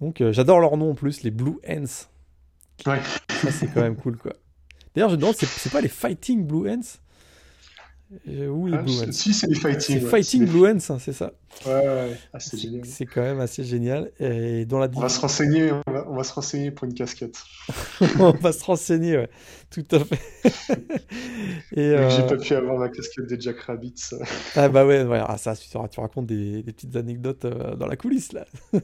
Donc euh, j'adore leur nom en plus, les Blue Ends. Ouais. Ça c'est quand même cool quoi. D'ailleurs je me demande, c'est pas les Fighting Blue Ends où les Blue Si, c'est les Fighting. C'est Fighting Blue Ends, hein, c'est ça. Ouais, ouais. Ah, c'est génial. C'est quand même assez génial. Et dans la... on, va se renseigner, on, va, se renseigner pour une casquette. on va se renseigner, ouais. Tout à fait. et euh... J'ai pas pu avoir ma casquette des Jack Rabbits. ah bah ouais, ouais. Ah, ça, tu, tu racontes des, des petites anecdotes euh, dans la coulisse, là.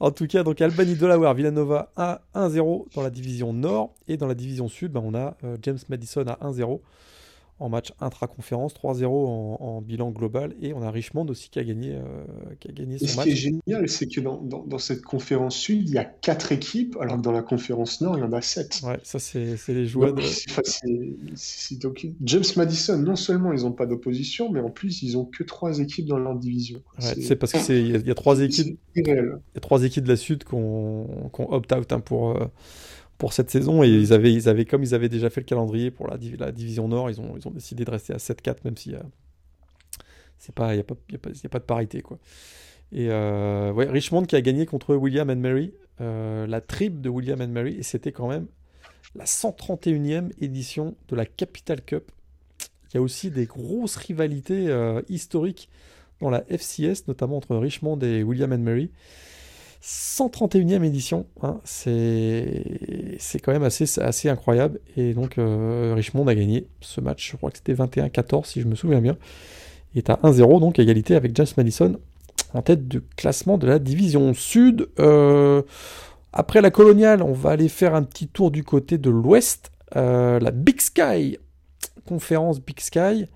en tout cas, donc Albany Delaware, Villanova à 1-0 dans la division Nord. Et dans la division Sud, bah, on a euh, James Madison à 1-0 en match intra-conférence, 3-0 en, bilan global, et on a Richmond aussi qui a gagné, euh, qui a gagné son match. Ce qui est génial, c'est que dans, dans, cette conférence sud, il y a 4 équipes, alors que dans la conférence nord, il y en a 7. Ouais, ça c'est les joueurs. De... donc, James Madison, non seulement ils n'ont pas d'opposition, mais en plus ils n'ont que 3 équipes dans leur division. Ouais, c'est parce qu'il y, y, a 3 équipes. Il y a 3 équipes de la sud qui ont, opt-out hein, pour. Euh, pour cette saison. Et ils avaient, comme ils avaient déjà fait le calendrier pour la, division Nord, ils ont, décidé de rester à 7-4, même si euh, c'est pas, n'y a, pas, de parité. Quoi. Et euh, Richmond qui a gagné contre William and Mary, euh, la tribe de William and Mary, et c'était quand même la 131e édition de la Capital Cup. Il y a aussi des grosses rivalités historiques dans la FCS, notamment entre Richmond et William and Mary. 131e édition, hein, c'est quand même assez, incroyable. Et donc euh, Richmond a gagné ce match, je crois que c'était 21-14 si je me souviens bien. Il est à 1-0, donc égalité avec James Madison en tête du classement de la division sud. Euh, après la coloniale, on va aller faire un petit tour du côté de l'ouest. Euh, la Big Sky, conférence Big Sky.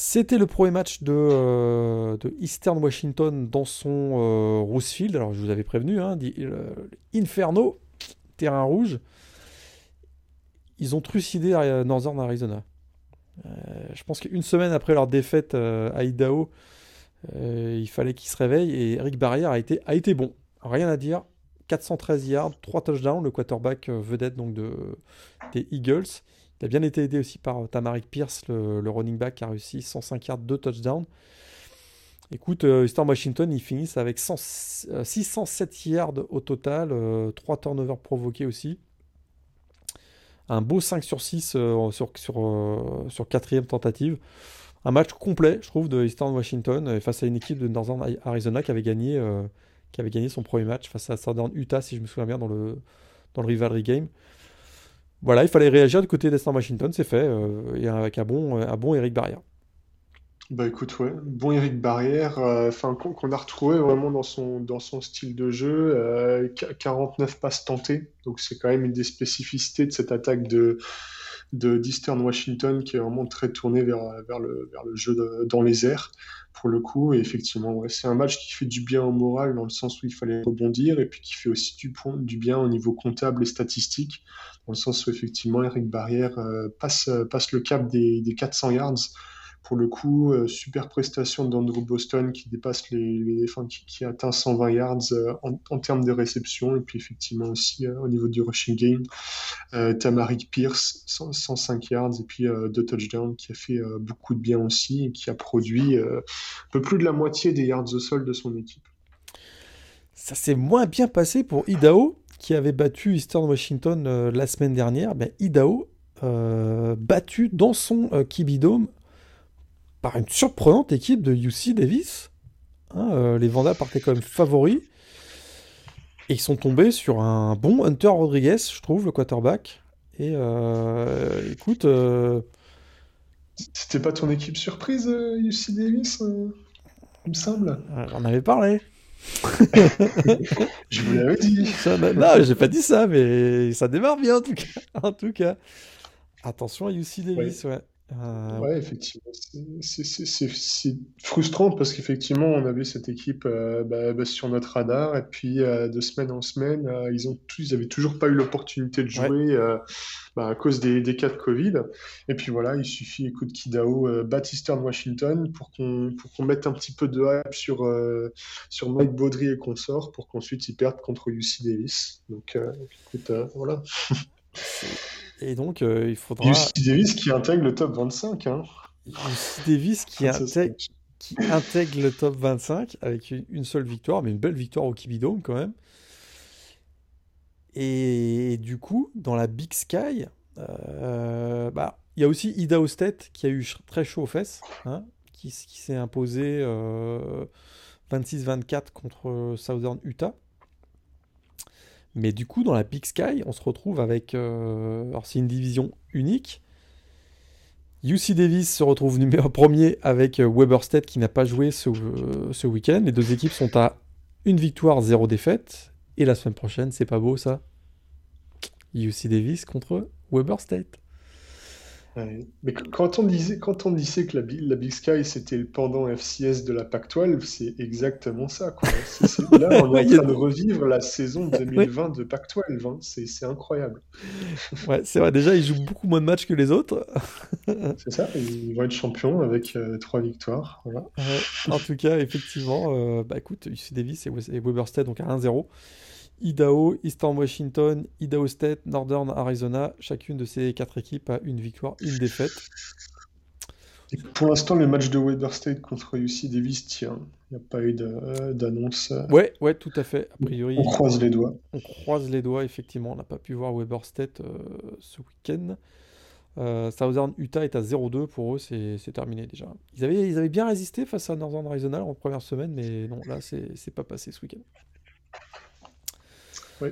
C'était le premier match de, euh, Eastern Washington dans son euh, Rosefield. Alors je vous avais prévenu, hein, Inferno, terrain rouge. Ils ont trucidé Northern Arizona. Euh, je pense qu'une semaine après leur défaite à Idaho, il fallait qu'ils se réveillent et Eric Barrière a été, bon. Rien à dire. 413 yards, 3 touchdowns, le quarterback vedette donc de, des Eagles. Il a bien été aidé aussi par euh, Tamarik Pierce, le, running back, qui a réussi 105 yards, 2 touchdowns. Écoute, euh, Eastern Washington, ils finissent avec 607 euh, yards au total, 3 turnovers provoqués aussi. Un beau 5 sur 6 sur, sur, quatrième tentative. Un match complet, je trouve, de Eastern Washington face à une équipe de Northern Arizona qui avait gagné, qui avait gagné son premier match face à Southern Utah, si je me souviens bien, dans le, dans le rivalry game voilà, il fallait réagir du côté d'Eston Washington, c'est fait, euh, et avec un bon, un bon Eric Barrière. Bah écoute, ouais, bon Eric Barrière, euh, qu'on a retrouvé vraiment dans son, dans son style de jeu, 49 euh, passes tentées, donc c'est quand même une des spécificités de cette attaque de d'Eastern Washington qui est vraiment très tournée vers, le, jeu dans les airs pour le coup. Et effectivement, c'est un match qui fait du bien au moral dans le sens où il fallait rebondir et puis qui fait aussi du, bien au niveau comptable et statistique dans le sens où effectivement Eric Barrière passe, euh, passe le cap des, des 400 yards. Pour le coup, euh, super prestation d'Andrew Boston qui dépasse les, les qui, atteint 120 yards en, en, termes de réception. Et puis effectivement aussi au niveau du rushing game, Tamarik Pierce 105 yards. Et puis deux touchdowns qui a fait beaucoup de bien aussi et qui a produit un peu plus de la moitié des yards au sol de son équipe. Ça s'est moins bien passé pour Idaho qui avait battu Eastern Washington euh, la semaine dernière, ben, Idaho, euh, battu dans son euh, Kibidome par une surprenante équipe de UC Davis. Hein, les Vandals partaient quand même favoris. Et ils sont tombés sur un bon Hunter Rodriguez, je trouve, le quarterback. Et écoute. C'était pas ton équipe surprise, UC Davis, il me semble? J'en avais parlé. je vous l'avais dit. non, j'ai pas dit ça, mais ça démarre bien en tout cas. en tout cas. Attention à UC Davis, ouais. Euh, Ouais, effectivement, c'est frustrant parce qu'effectivement, on avait cette équipe euh, bah, bah, sur notre radar et puis euh, de semaine en semaine, euh, ils ont tous, ils avaient toujours pas eu l'opportunité de jouer bah, à cause des, des cas de Covid. Et puis voilà, il suffit, écoute, Kidao, bat Eastern Washington pour qu'on mette un petit peu de hype sur, sur Mike Baudry et consorts pour qu'ensuite ils perdent contre UC Davis. Donc, écoute, voilà. et donc euh, il faudra UC Davis qui intègre le top 25, hein, UC Davis qui ce intègre, qui intègre le top 25 avec une seule victoire, mais une belle victoire au Kibidome quand même. Et du coup, dans la Big Sky, euh, bah, il y a aussi Idaho State qui a eu très chaud aux fesses, hein, qui, s'est imposé euh, 26-24 contre Southern Utah. Mais du coup, dans la Big Sky, on se retrouve avec... euh, alors c'est une division unique. UC Davis se retrouve numéro premier avec euh, Weber State qui n'a pas joué ce, euh, ce week-end. Les deux équipes sont à une victoire, zéro défaite. Et la semaine prochaine, c'est pas beau ça? UC Davis contre Weber State. Ouais. Mais qu- quand on disait, quand on disait que la, Bi- la Big Sky c'était le pendant FCS de la Pac-12, c'est exactement ça, quoi. Là, on est en train de revivre la saison ouais. 2020 de Pac-12, hein. C'est, incroyable. Ouais, c'est vrai, déjà, ils jouent beaucoup moins de matchs que les autres. C'est ça, ils vont être champions avec euh, trois victoires. Voilà. Ouais, en tout cas, effectivement, euh, bah écoute, UC Davis et, Wes- et Weber State donc à 1-0. Idaho, Eastern Washington, Idaho State, Northern Arizona, chacune de ces quatre équipes a une victoire, une défaite. Et pour l'instant, le match de Weber State contre UC Davis tient. Il n'y a pas eu euh, d'annonce. Ouais, ouais, tout à fait. A On priori, croise les doigts. on croise les doigts, effectivement. On n'a pas pu voir Weber State euh, ce week-end. Euh, Southern Utah est à 0-2 pour eux, c'est terminé déjà. Ils avaient, ils avaient bien résisté face à Northern Arizona en première semaine, mais non, là, c'est c'est pas passé ce week-end. Oui.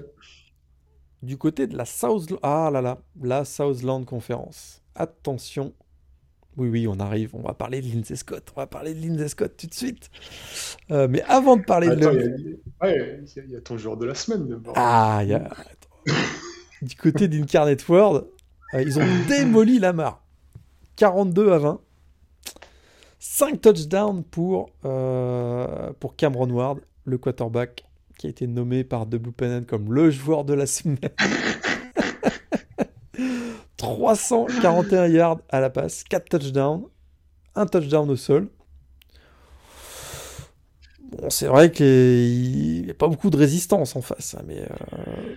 Du côté de la South... Ah là là, la Southland Conference. Attention. Oui, oui, on arrive. On va parler de Lindsey Scott. On va parler de Lindsey Scott tout de suite. Euh, mais avant de parler de... Attends, il y le- a, ouais, il y a- y a ton joueur de la semaine d'abord. Ah, y a... Du côté d'Incarnate World, euh, ils ont démoli Lamar. 42 à 20. 5 touchdowns pour, euh, pour Cameron Ward, le quarterback qui a été nommé par The Blue comme le joueur de la semaine. 341 yards à la passe, 4 touchdowns, un touchdown au sol. Bon, c'est vrai qu'il n'y a pas beaucoup de résistance en face, hein, mais, euh,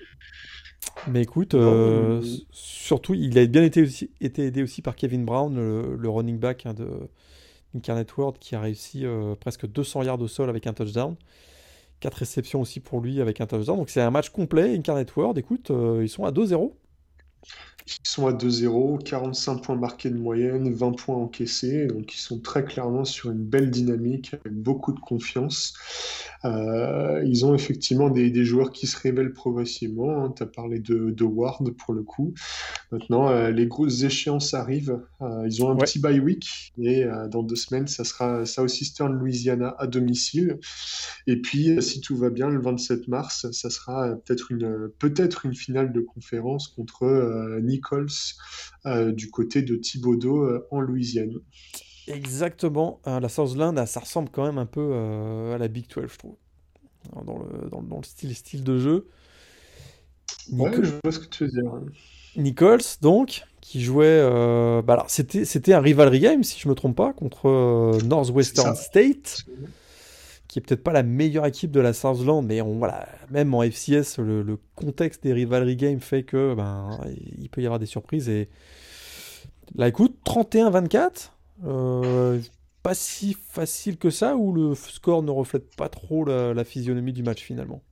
mais écoute, euh, surtout, il a bien été, aussi, été aidé aussi par Kevin Brown, le, le running back hein, de Incarnate World, qui a réussi euh, presque 200 yards au sol avec un touchdown. 4 réceptions aussi pour lui avec un touchdown. Donc c'est un match complet, Incarnate World. Écoute, euh, ils sont à 2-0. Ils sont à 2-0, 45 points marqués de moyenne, 20 points encaissés, donc ils sont très clairement sur une belle dynamique, avec beaucoup de confiance. Euh, ils ont effectivement des, des joueurs qui se révèlent progressivement. Tu as parlé de, de Ward pour le coup. Maintenant, euh, les grosses échéances arrivent. Euh, ils ont un Ouais. petit bye week et dans deux semaines, ça sera Southeastern Louisiana à domicile. Et puis, si tout va bien, le 27 mars, ça sera peut-être une, peut-être une finale de conférence contre euh, Nichols euh, du côté de Thibodeau euh, en Louisiane. Exactement. Euh, la Southland, ah, ça ressemble quand même un peu euh, à la Big 12, je trouve. Dans le, dans, le- dans le style, style de jeu. Ouais, Nico- je vois ce que tu veux dire. Nichols, donc, qui jouait. euh, bah c'était, c'était un rivalry game, si je me trompe pas, contre euh, Northwestern ça. Qui est peut-être pas la meilleure équipe de la Southland, mais on, voilà, même en FCS, le, contexte des rivalry games fait que ben, il peut y avoir des surprises. Et là, écoute, 31-24, euh, pas si facile que ça, ou le score ne reflète pas trop la, physionomie du match finalement?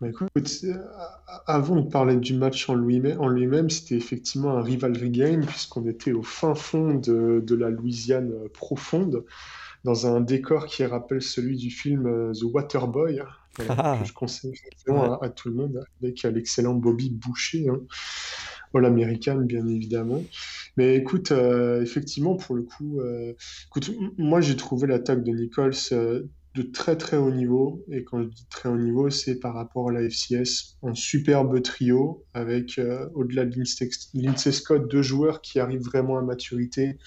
Bah, écoute, euh, avant de parler du match en lui-même, c'était effectivement un rivalry game puisqu'on était au fin fond de, la Louisiane profonde, dans un décor qui rappelle celui du film euh, The Waterboy, voilà, Ah, que je conseille ouais. à, à tout le monde, avec euh, l'excellent Bobby Boucher, hein, All-American bien évidemment. Mais écoute, euh, effectivement, pour le coup, euh, écoute, moi j'ai trouvé l'attaque de Nichols euh, de très très haut niveau. Et quand je dis très haut niveau, c'est par rapport à la FCS. Un superbe trio avec, au-delà de Lindsay Scott, deux joueurs qui arrivent vraiment à maturité.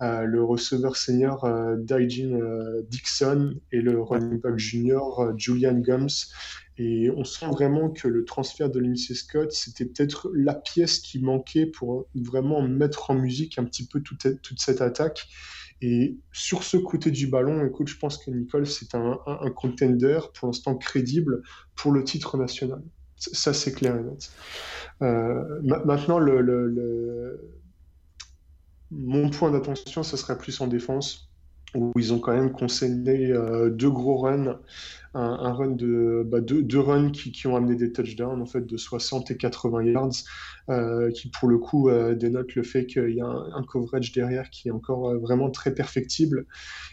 Le receveur senior euh, euh, Dixon et le running back junior euh, Julian Gums. Et on sent vraiment que le transfert de Lindsay Scott, c'était peut-être la pièce qui manquait pour vraiment mettre en musique un petit peu toute, cette attaque. Et sur ce côté du ballon, écoute, je pense que Nicole, c'est un, un, contender pour l'instant crédible pour le titre national. Ça, c'est clair et net. Maintenant, le, le, mon point d'attention, ce serait plus en défense, où ils ont quand même concédé euh, deux gros runs un, run de bah, deux, runs qui, qui, ont amené des touchdowns en fait de 60 et 80 yards, euh, qui pour le coup euh, dénote le fait qu'il y a un, coverage derrière qui est encore euh, vraiment très perfectible.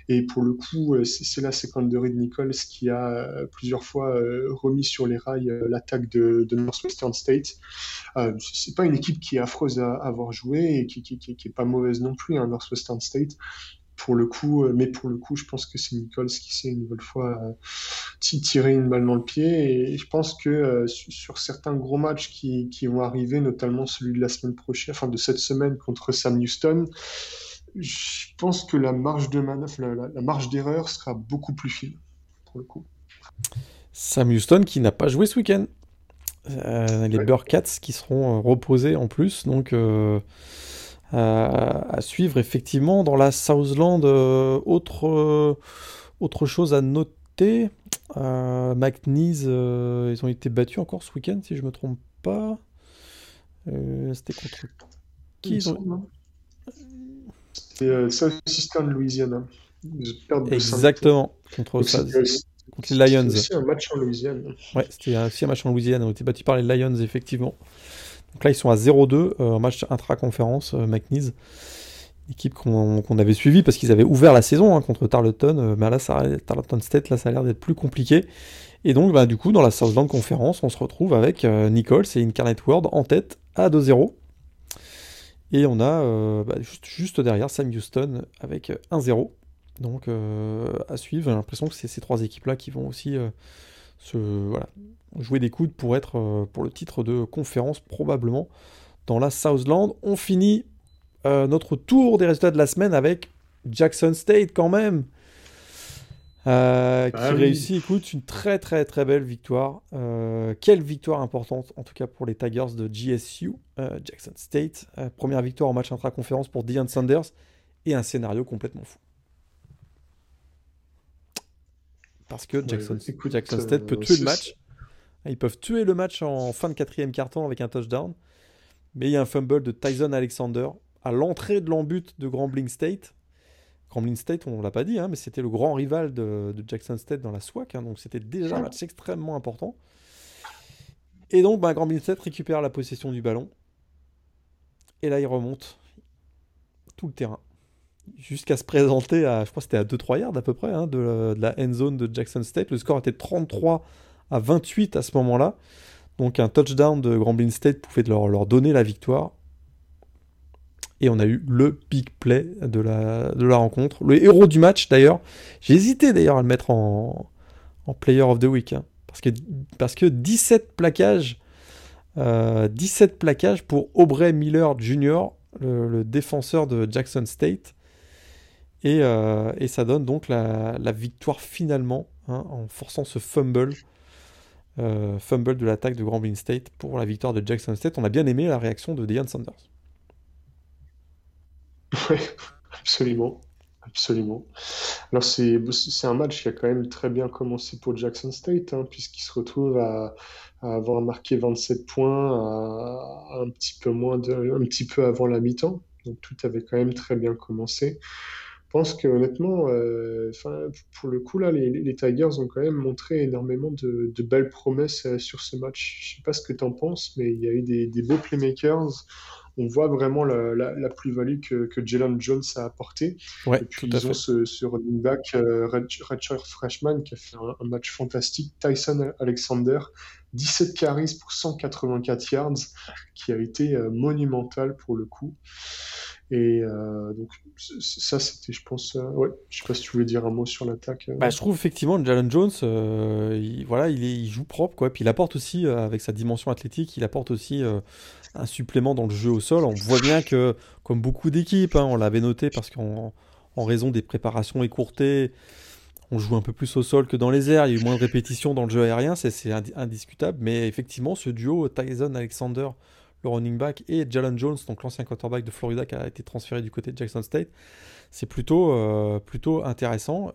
Et pour le coup, euh, c'est la secondary de Nichols qui a plusieurs fois remis sur les rails l'attaque de, Northwestern State. c'est pas une équipe qui est affreuse à, avoir joué et qui, qui est pas mauvaise non plus, hein, Northwestern State pour le coup, euh, mais pour le coup, je pense que c'est Nichols qui sait une nouvelle fois euh, tirer une balle dans le pied. Et je pense que euh, sur certains gros matchs qui, qui, vont arriver, notamment celui de la semaine prochaine, enfin de cette semaine contre Sam Houston, je pense que la marge de manœuvre, la, marge d'erreur sera beaucoup plus fine pour le coup. Sam Houston qui n'a pas joué ce week-end. les Burkats qui seront reposés en plus, donc à suivre effectivement dans la Southland. Euh, autre, euh, autre chose à noter, euh, McNeese, ils ont été battus encore ce week-end si je me trompe pas. C'était contre qui ils ont... C'était Southeastern Louisiana. Exactement, contre, ça, contre les Lions. C'était aussi un match en Louisiane. Ouais, c'était aussi un match en Louisiane. On a été battus par les Lions, effectivement. Donc là, ils sont à 0-2 euh, en match intra-conférence, euh, McNeese. Équipe qu'on avait suivie parce qu'ils avaient ouvert la saison hein, contre Tarleton. Euh, mais là, Tarleton State, là, ça a l'air d'être plus compliqué. Et donc, bah, du coup, dans la Southland Conference, on se retrouve avec Nichols et Incarnate World en tête à 2-0. Et on a bah, juste, juste, derrière Sam Houston avec 1-0. Donc, à suivre. J'ai l'impression que c'est ces trois équipes-là qui vont aussi se, voilà, jouer des coudes pour être euh, pour le titre de conférence probablement dans la Southland. On finit euh, notre tour des résultats de la semaine avec Jackson State quand même. Euh, qui ah réussit, écoute, une très très très belle victoire. quelle victoire importante, en tout cas pour les Tigers de GSU, Jackson State. première victoire en match intra-conférence pour Deion Sanders et un scénario complètement fou. Parce que Jackson, Jackson State peut tuer le match. Ils peuvent tuer le match en fin de quatrième carton avec un touchdown. Mais il y a un fumble de Tyson Alexander à l'entrée de l'embut de Grambling State. Grambling State, on ne l'a pas dit, hein, mais c'était le grand rival de, Jackson State dans la SWAC. Hein, donc c'était déjà un match extrêmement important. Et donc bah, Grambling State récupère la possession du ballon. Et là, il remonte tout le terrain. Jusqu'à se présenter à, je crois c'était à 2-3 yards à peu près, hein, de, de, la end zone de Jackson State. Le score était 33 à 28 à ce moment-là. Donc un touchdown de Grambling State pouvait leur, donner la victoire. Et on a eu le big play de la, de la rencontre. Le héros du match d'ailleurs. J'ai hésité d'ailleurs à le mettre en, en Player of the Week. Hein, parce, que, parce que 17 plaquages. 17 euh, plaquages pour Aubrey Miller Jr., le, défenseur de Jackson State. Et, euh, et ça donne donc la, la victoire finalement hein, en forçant ce fumble euh, fumble de l'attaque de Grambling State pour la victoire de Jackson State. On a bien aimé la réaction de Deion Sanders. Oui, absolument. Absolument. Alors, c'est un match qui a quand même très bien commencé pour Jackson State, hein, puisqu'il se retrouve à, avoir marqué 27 points un, petit peu moins de, un petit peu avant la mi-temps. Donc, tout avait quand même très bien commencé. Je pense que honnêtement, euh, pour le coup là, les, Tigers ont quand même montré énormément de, belles promesses euh, sur ce match. Je sais pas ce que tu en penses, mais il y a eu des, beaux playmakers. On voit vraiment la, plus-value que, que Jalen Jones a apporté. Ouais, et puis ils ont ce, running back euh, Freshman qui a fait un, match fantastique. Tyson Alexander 17 carries pour 184 yards, qui a été monumental pour le coup. Et euh, donc ça, c'était, je pense, euh, ouais. Je sais pas si tu voulais dire un mot sur l'attaque. Euh. Bah, je trouve effectivement Jalen Jones, il, voilà, il, est, il, joue propre, quoi. Puis il apporte aussi, avec sa dimension athlétique, il apporte aussi un supplément dans le jeu au sol. On voit bien que, comme beaucoup d'équipes, hein, on l'avait noté parce qu'en en raison des préparations écourtées, on joue un peu plus au sol que dans les airs. Il y a eu moins de répétitions dans le jeu aérien, c'est indiscutable. Mais effectivement, ce duo Tyson Alexander le running back, et Jalen Jones, donc l'ancien quarterback de Florida qui a été transféré du côté de Jackson State. C'est plutôt, euh, plutôt intéressant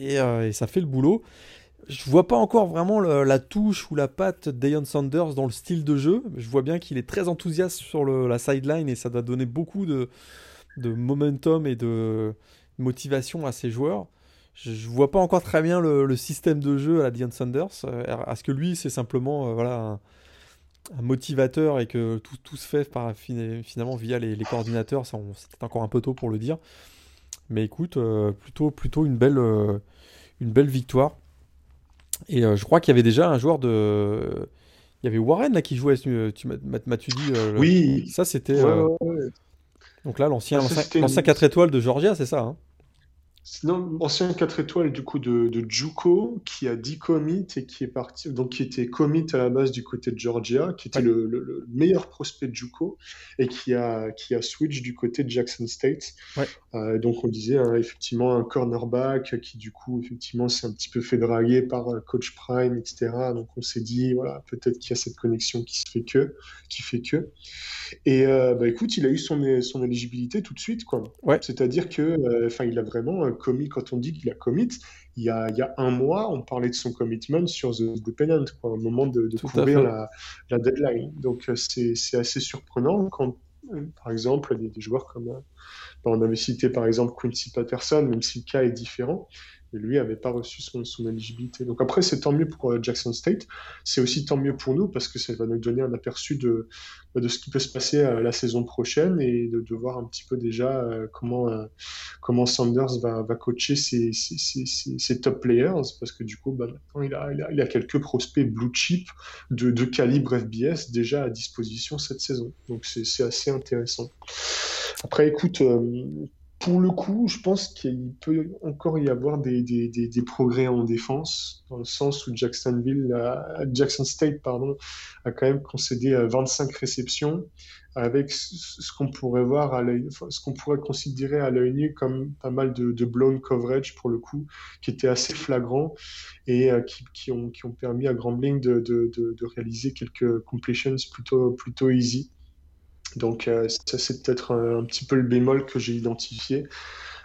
euh, et, ça fait le boulot. Je vois pas encore vraiment la touche ou la patte d'Ayon Sanders dans le style de jeu. Je vois bien qu'il est très enthousiaste sur la sideline et ça doit donner beaucoup de, momentum et de motivation à ses joueurs. Je, vois pas encore très bien le, système de jeu à Dion Sanders. Euh, est-ce que lui, c'est simplement voilà, un motivateur et que tout, tout se fait par, finalement via les, coordinateurs, c'était encore un peu tôt pour le dire. Mais écoute, euh, plutôt, plutôt une, belle, euh, une belle victoire. Et euh, je crois qu'il y avait déjà un joueur de. Il y avait Warren là qui jouait, tu m'as-tu dit Oui. Ça c'était. Donc là, l'ancien, l'ancien 4 étoiles de Georgia, c'est ça hein? Sinon, ancien 4 étoiles du coup de, de Juco qui a dit commit et qui est parti, donc qui était commit à la base du côté de Georgia, qui était le, meilleur prospect de Juco et qui a, qui a switch du côté de Jackson State. Euh, donc on disait hein, effectivement un cornerback qui du coup effectivement s'est un petit peu fait draguer par euh, Coach Prime, etc. Donc on s'est dit voilà peut-être qu'il y a cette connexion qui se fait que, qui fait que. Et euh, bah écoute, il a eu son, son éligibilité tout de suite quoi. C'est-à-dire que enfin il a vraiment commis, quand on dit qu'il a commit, il y a, il y a, un mois, on parlait de son commitment sur The, Dependent, quoi, au moment de, de couvrir la, la, deadline. Donc euh, c'est assez surprenant quand, euh, par exemple, des, des joueurs comme, euh, on avait cité par exemple Quincy Patterson, même si le cas est différent, et lui n'avait pas reçu son, son, éligibilité. Donc après, c'est tant mieux pour Jackson State, c'est aussi tant mieux pour nous parce que ça va nous donner un aperçu de, de ce qui peut se passer euh, la saison prochaine et de, voir un petit peu déjà euh, comment, euh, comment Sanders va, va coacher ses, ses, ses, ses, top players parce que du coup, bah, maintenant, il a, il, a, il a quelques prospects blue chip de, de calibre FBS déjà à disposition cette saison. Donc c'est assez intéressant. Après, écoute, pour le coup, je pense qu'il peut encore y avoir des, des, des, des, progrès en défense, dans le sens où Jacksonville, Jackson State pardon, a quand même concédé 25 euh, réceptions, avec ce qu'on pourrait voir à ce qu'on pourrait considérer à l'œil nu comme pas mal de, de, blown coverage pour le coup, qui était assez flagrant et euh, qui, qui, ont, qui ont permis à Grambling de, de, de, réaliser quelques completions plutôt, plutôt easy. Donc euh, ça c'est peut-être un, petit peu le bémol que j'ai identifié.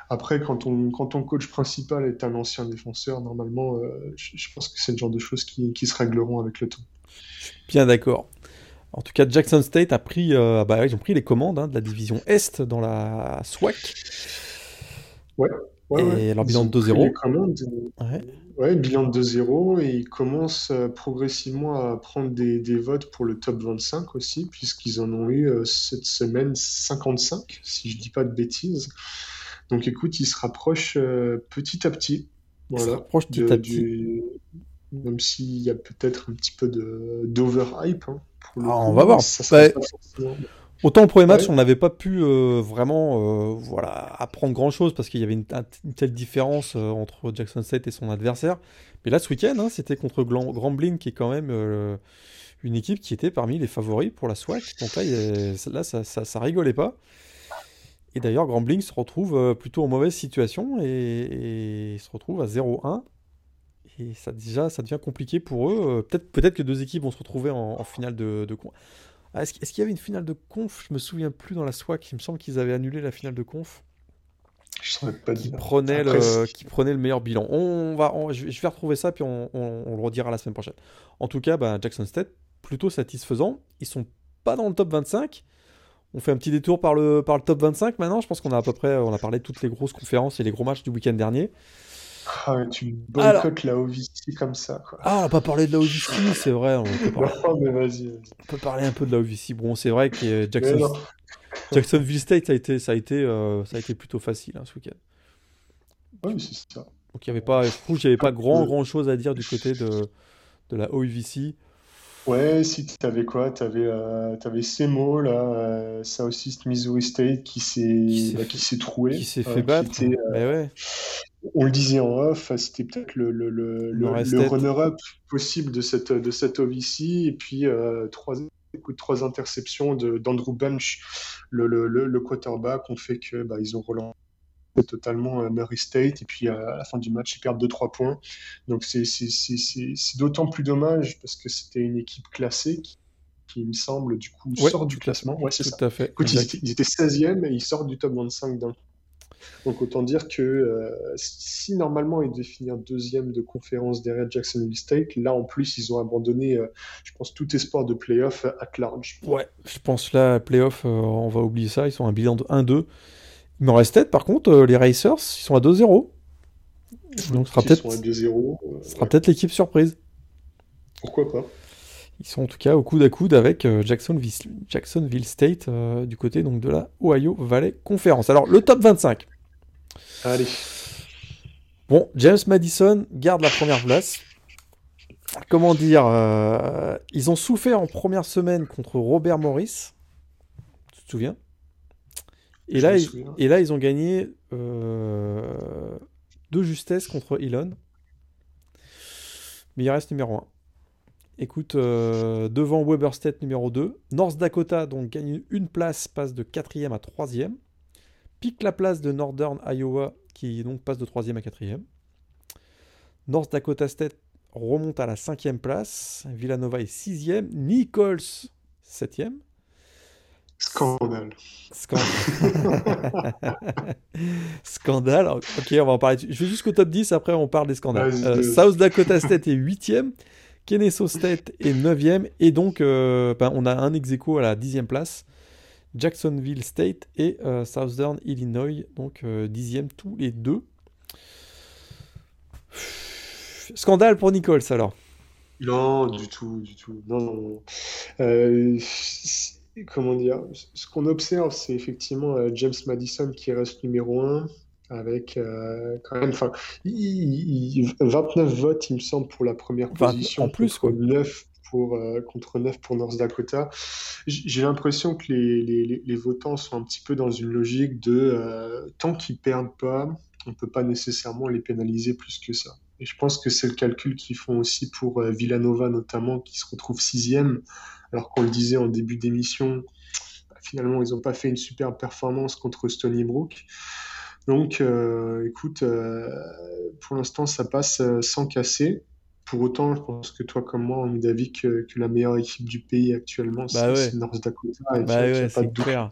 Après, quand, on, quand ton coach principal est un ancien défenseur, normalement, euh, je, pense que c'est le genre de choses qui, qui, se régleront avec le temps. Bien d'accord. En tout cas, Jackson State a pris, euh, bah, ils ont pris les commandes hein, de la division Est dans la SWAC. Ouais. Et leur bilan de 2-0. Ouais. ouais. bilan de 2-0 et ils commencent euh, progressivement à prendre des, des, votes pour le top 25 aussi, puisqu'ils en ont eu euh, cette semaine 55, si je dis pas de bêtises. Donc écoute, ils se rapprochent euh, petit à petit. Voilà, ils se rapprochent petit à petit. Même s'il y a peut-être un petit peu d'overhype. Hein, ah, on va voir. Ça, ça Autant le premier match, on n'avait pas pu euh, vraiment euh, voilà, apprendre grand-chose parce qu'il y avait une, telle différence euh, entre Jackson State et son adversaire. Mais là, ce week-end, hein, c'était contre Grambling, qui est quand même une équipe qui était parmi les favoris pour la SWAC. Donc là, là ça, ça, rigolait pas. Et d'ailleurs, Grambling se retrouve plutôt en mauvaise situation et, se retrouve à 0-1. Et ça, déjà, ça devient compliqué pour eux. Peut-être peut que deux équipes vont se retrouver en, finale de, de ah, est-ce, qu'il y avait une finale de conf? Je me souviens plus dans la SWAC. Il me semble qu'ils avaient annulé la finale de conf. Je pas qui prenait, le, qui prenait le meilleur bilan. On va, je vais retrouver ça, puis on, le redira la semaine prochaine. En tout cas, bah, Jackson State, plutôt satisfaisant. Ils sont pas dans le top 25. On fait un petit détour par le, par le top 25 maintenant. Je pense qu'on a à peu près on a parlé de toutes les grosses conférences et les gros matchs du week-end dernier. Ah, tu boycottes la OVC comme ça. Quoi. Ah, on n'a pas parlé de la OVC, c'est vrai. On peut, parler... mais vas-y, on peut parler un peu de la OVC. Bon, c'est vrai que Jackson... Jacksonville State, ça a été, ça a été, euh, ça a été plutôt facile hein, ce week-end. Oui, c'est ça. Donc il y avait pas, je trouve qu'il n'y avait pas grand, grand chose à dire du côté de, de la OVC. Ouais, si tu avais quoi? Tu avais, euh, t'avais Semo, là, euh, Southeast Missouri State, qui Qui s'est bah, qui s'est troué, qui s'est euh, fait battre. était, euh, Ben ouais, on le disait en off, c'était peut-être le, runner-up possible de cette, de cette OVC, et puis euh, trois, trois interceptions d'Andrew Bench, le, le, le, le quarterback, ont fait que bah, ils ont relancé totalement euh, Murray State, et puis euh, à la fin du match, ils perdent deux trois points. Donc c'est d'autant plus dommage, parce que c'était une équipe classée qui, qui, il me semble, du coup, Ouais, sort du classement. Ouais, c'est tout ça. à fait, Écoute, ils ils étaient 16e et ils sortent du top 25 d'un. Donc autant dire que euh, si normalement ils devaient finir deuxième de conférence derrière Jacksonville State, là en plus ils ont abandonné, euh, je pense, tout espoir de playoff at large. Ouais, je pense là, playoff, euh, on va oublier ça. Ils sont à un bilan de 1-2. Il m'en reste tête, par contre, les Racers, ils sont à 2-0. Donc ce sera Ils sont à peut-être 2-0. ce sera ouais, peut-être l'équipe surprise. pourquoi pas? Ils sont en tout cas au coude à coude avec euh, Jacksonville, Jacksonville State euh, du côté donc de la Ohio Valley Conference. Alors le top 25. Allez, Bon, James Madison garde la première place. Comment dire euh, Ils ont souffert en première semaine contre Robert Morris. Tu te souviens? Et je là, ils, et là, ils ont gagné euh, de justesse contre Elon. Mais il reste numéro 1. Écoute, euh, devant Weber State numéro 2. North Dakota donc gagne une place, passe de 4e à 3e. Pique la place de Northern Iowa qui donc passe de 3e à 4e. North Dakota State remonte à la 5e place. Villanova est 6e. Nichols 7e. Scandale. Scandale. Scandale. Ok, on va en parler. Je vais jusqu'au top 10, après on parle des scandales. Euh. South Dakota State est 8e. Kennesaw State est 9e. Et donc, euh, ben, on a un ex à la 10e place. Jacksonville State et euh, Southern Illinois, donc euh, 10e tous les deux. Scandale pour Nichols alors. Non, du tout, du tout. Non, non, non. Euh, comment dire? Ce qu'on observe, c'est effectivement euh, James Madison qui reste numéro un avec euh, quand même, enfin, il- il- il- 29 votes, il me semble, pour la première 20 en position plus, contre quoi. 9 pour, euh, contre 9 pour North Dakota. J'ai l'impression que les, les- les- votants sont un petit peu dans une logique de euh, tant qu'ils perdent pas, on peut pas nécessairement les pénaliser plus que ça. Et je pense que c'est le calcul qu'ils font aussi pour euh, Villanova notamment, qui se retrouve sixième, alors qu'on le disait en début d'émission, bah, finalement ils n'ont pas fait une super performance contre Stony Brook. Donc euh, écoute, euh, pour l'instant ça passe euh, sans casser. Pour autant, je pense que toi comme moi, on est d'avis que, que la meilleure équipe du pays actuellement, Bah c'est ouais, c'est North Dakota, et bah ouais, pas de doute hein.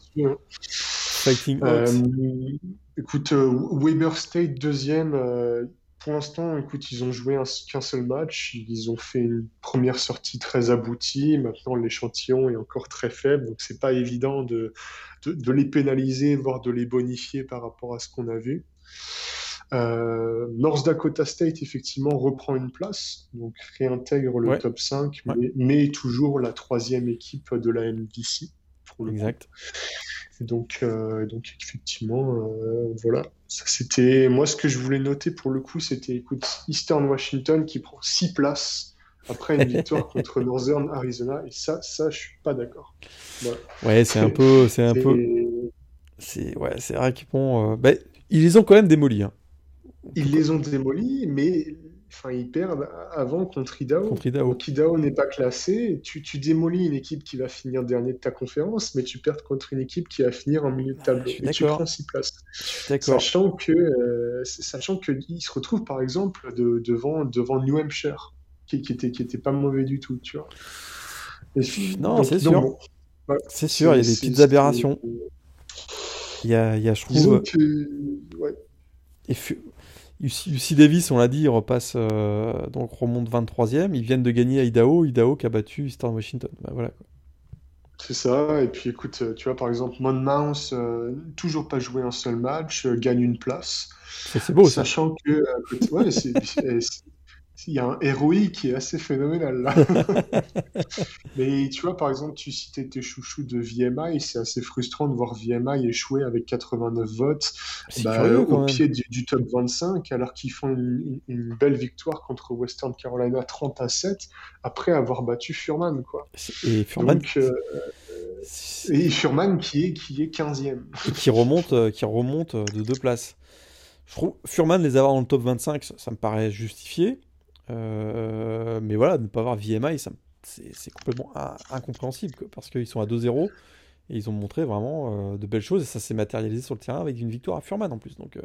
Fighting. Euh, écoute, Weber State deuxième. euh, pour l'instant, écoute, ils ont joué un- qu'un seul match. Ils ont fait une première sortie très aboutie. Maintenant, l'échantillon est encore très faible, donc c'est pas évident de, de, de les pénaliser, voire de les bonifier par rapport à ce qu'on a vu. Euh, North Dakota State, effectivement, reprend une place, donc réintègre le Ouais, top 5, ouais, mais, toujours la troisième équipe de la MVC, pour le coup. Et donc, euh, donc effectivement, euh, voilà. Ça, c'était moi ce que je voulais noter pour le coup, c'était écoute Eastern Washington qui prend six places après une victoire contre Northern Arizona et ça, ça, je suis pas d'accord. Voilà. Ouais, c'est un peu, c'est un peu, C'est- ouais, c'est vrai qu'ils vont, euh, ben, ils les ont quand même démolis, hein. Ils les ont démolis, mais enfin ils perdent avant contre Idaho. contre Idaho. Donc Idaho n'est pas classé. Tu, tu démolis une équipe qui va finir dernier de ta conférence, mais tu perds contre une équipe qui va finir en milieu de tableau je suis et tu prends six places. je suis d'accord. Sachant que, euh, sachant que il se retrouve par exemple de- devant, devant New Hampshire, qui, qui était, qui était pas mauvais du tout, tu vois. Et Non, c'est sûr, bon, c'est sûr, il y a des petites aberrations. Il y a, il y a, je disons trouve, que, ouais, et Fu- UC, Davis, on l'a dit, il repasse, euh, donc remonte 23e. Ils viennent de gagner à Idaho, Idaho qui a battu Eastern Washington. Bah, voilà. c'est ça. Et puis écoute, euh, tu vois, par exemple, Monmouth, euh, toujours pas joué un seul match, euh, gagne une place. C'est beau ça. Sachant que, ouais, c'est- il y a un ROI qui est assez phénoménal là. Mais tu vois, par exemple, tu citais tes chouchous de VMI, c'est assez frustrant de voir VMI échouer avec 89 votes bah, au pied du, top 25, alors qu'ils font une, belle victoire contre Western Carolina 30 à 7, après avoir battu Furman. Quoi. Et Furman, euh, et Furman qui est, qui est 15e. Et qui remonte, euh, qui remonte de deux places. Je trouve Furman les avoir dans le top 25, ça, me paraît justifié. Euh, mais voilà, ne pas avoir VMI, c'est complètement incompréhensible parce qu'ils sont à 2-0 et ils ont montré vraiment euh, de belles choses et ça s'est matérialisé sur le terrain avec une victoire à Furman en plus. Donc,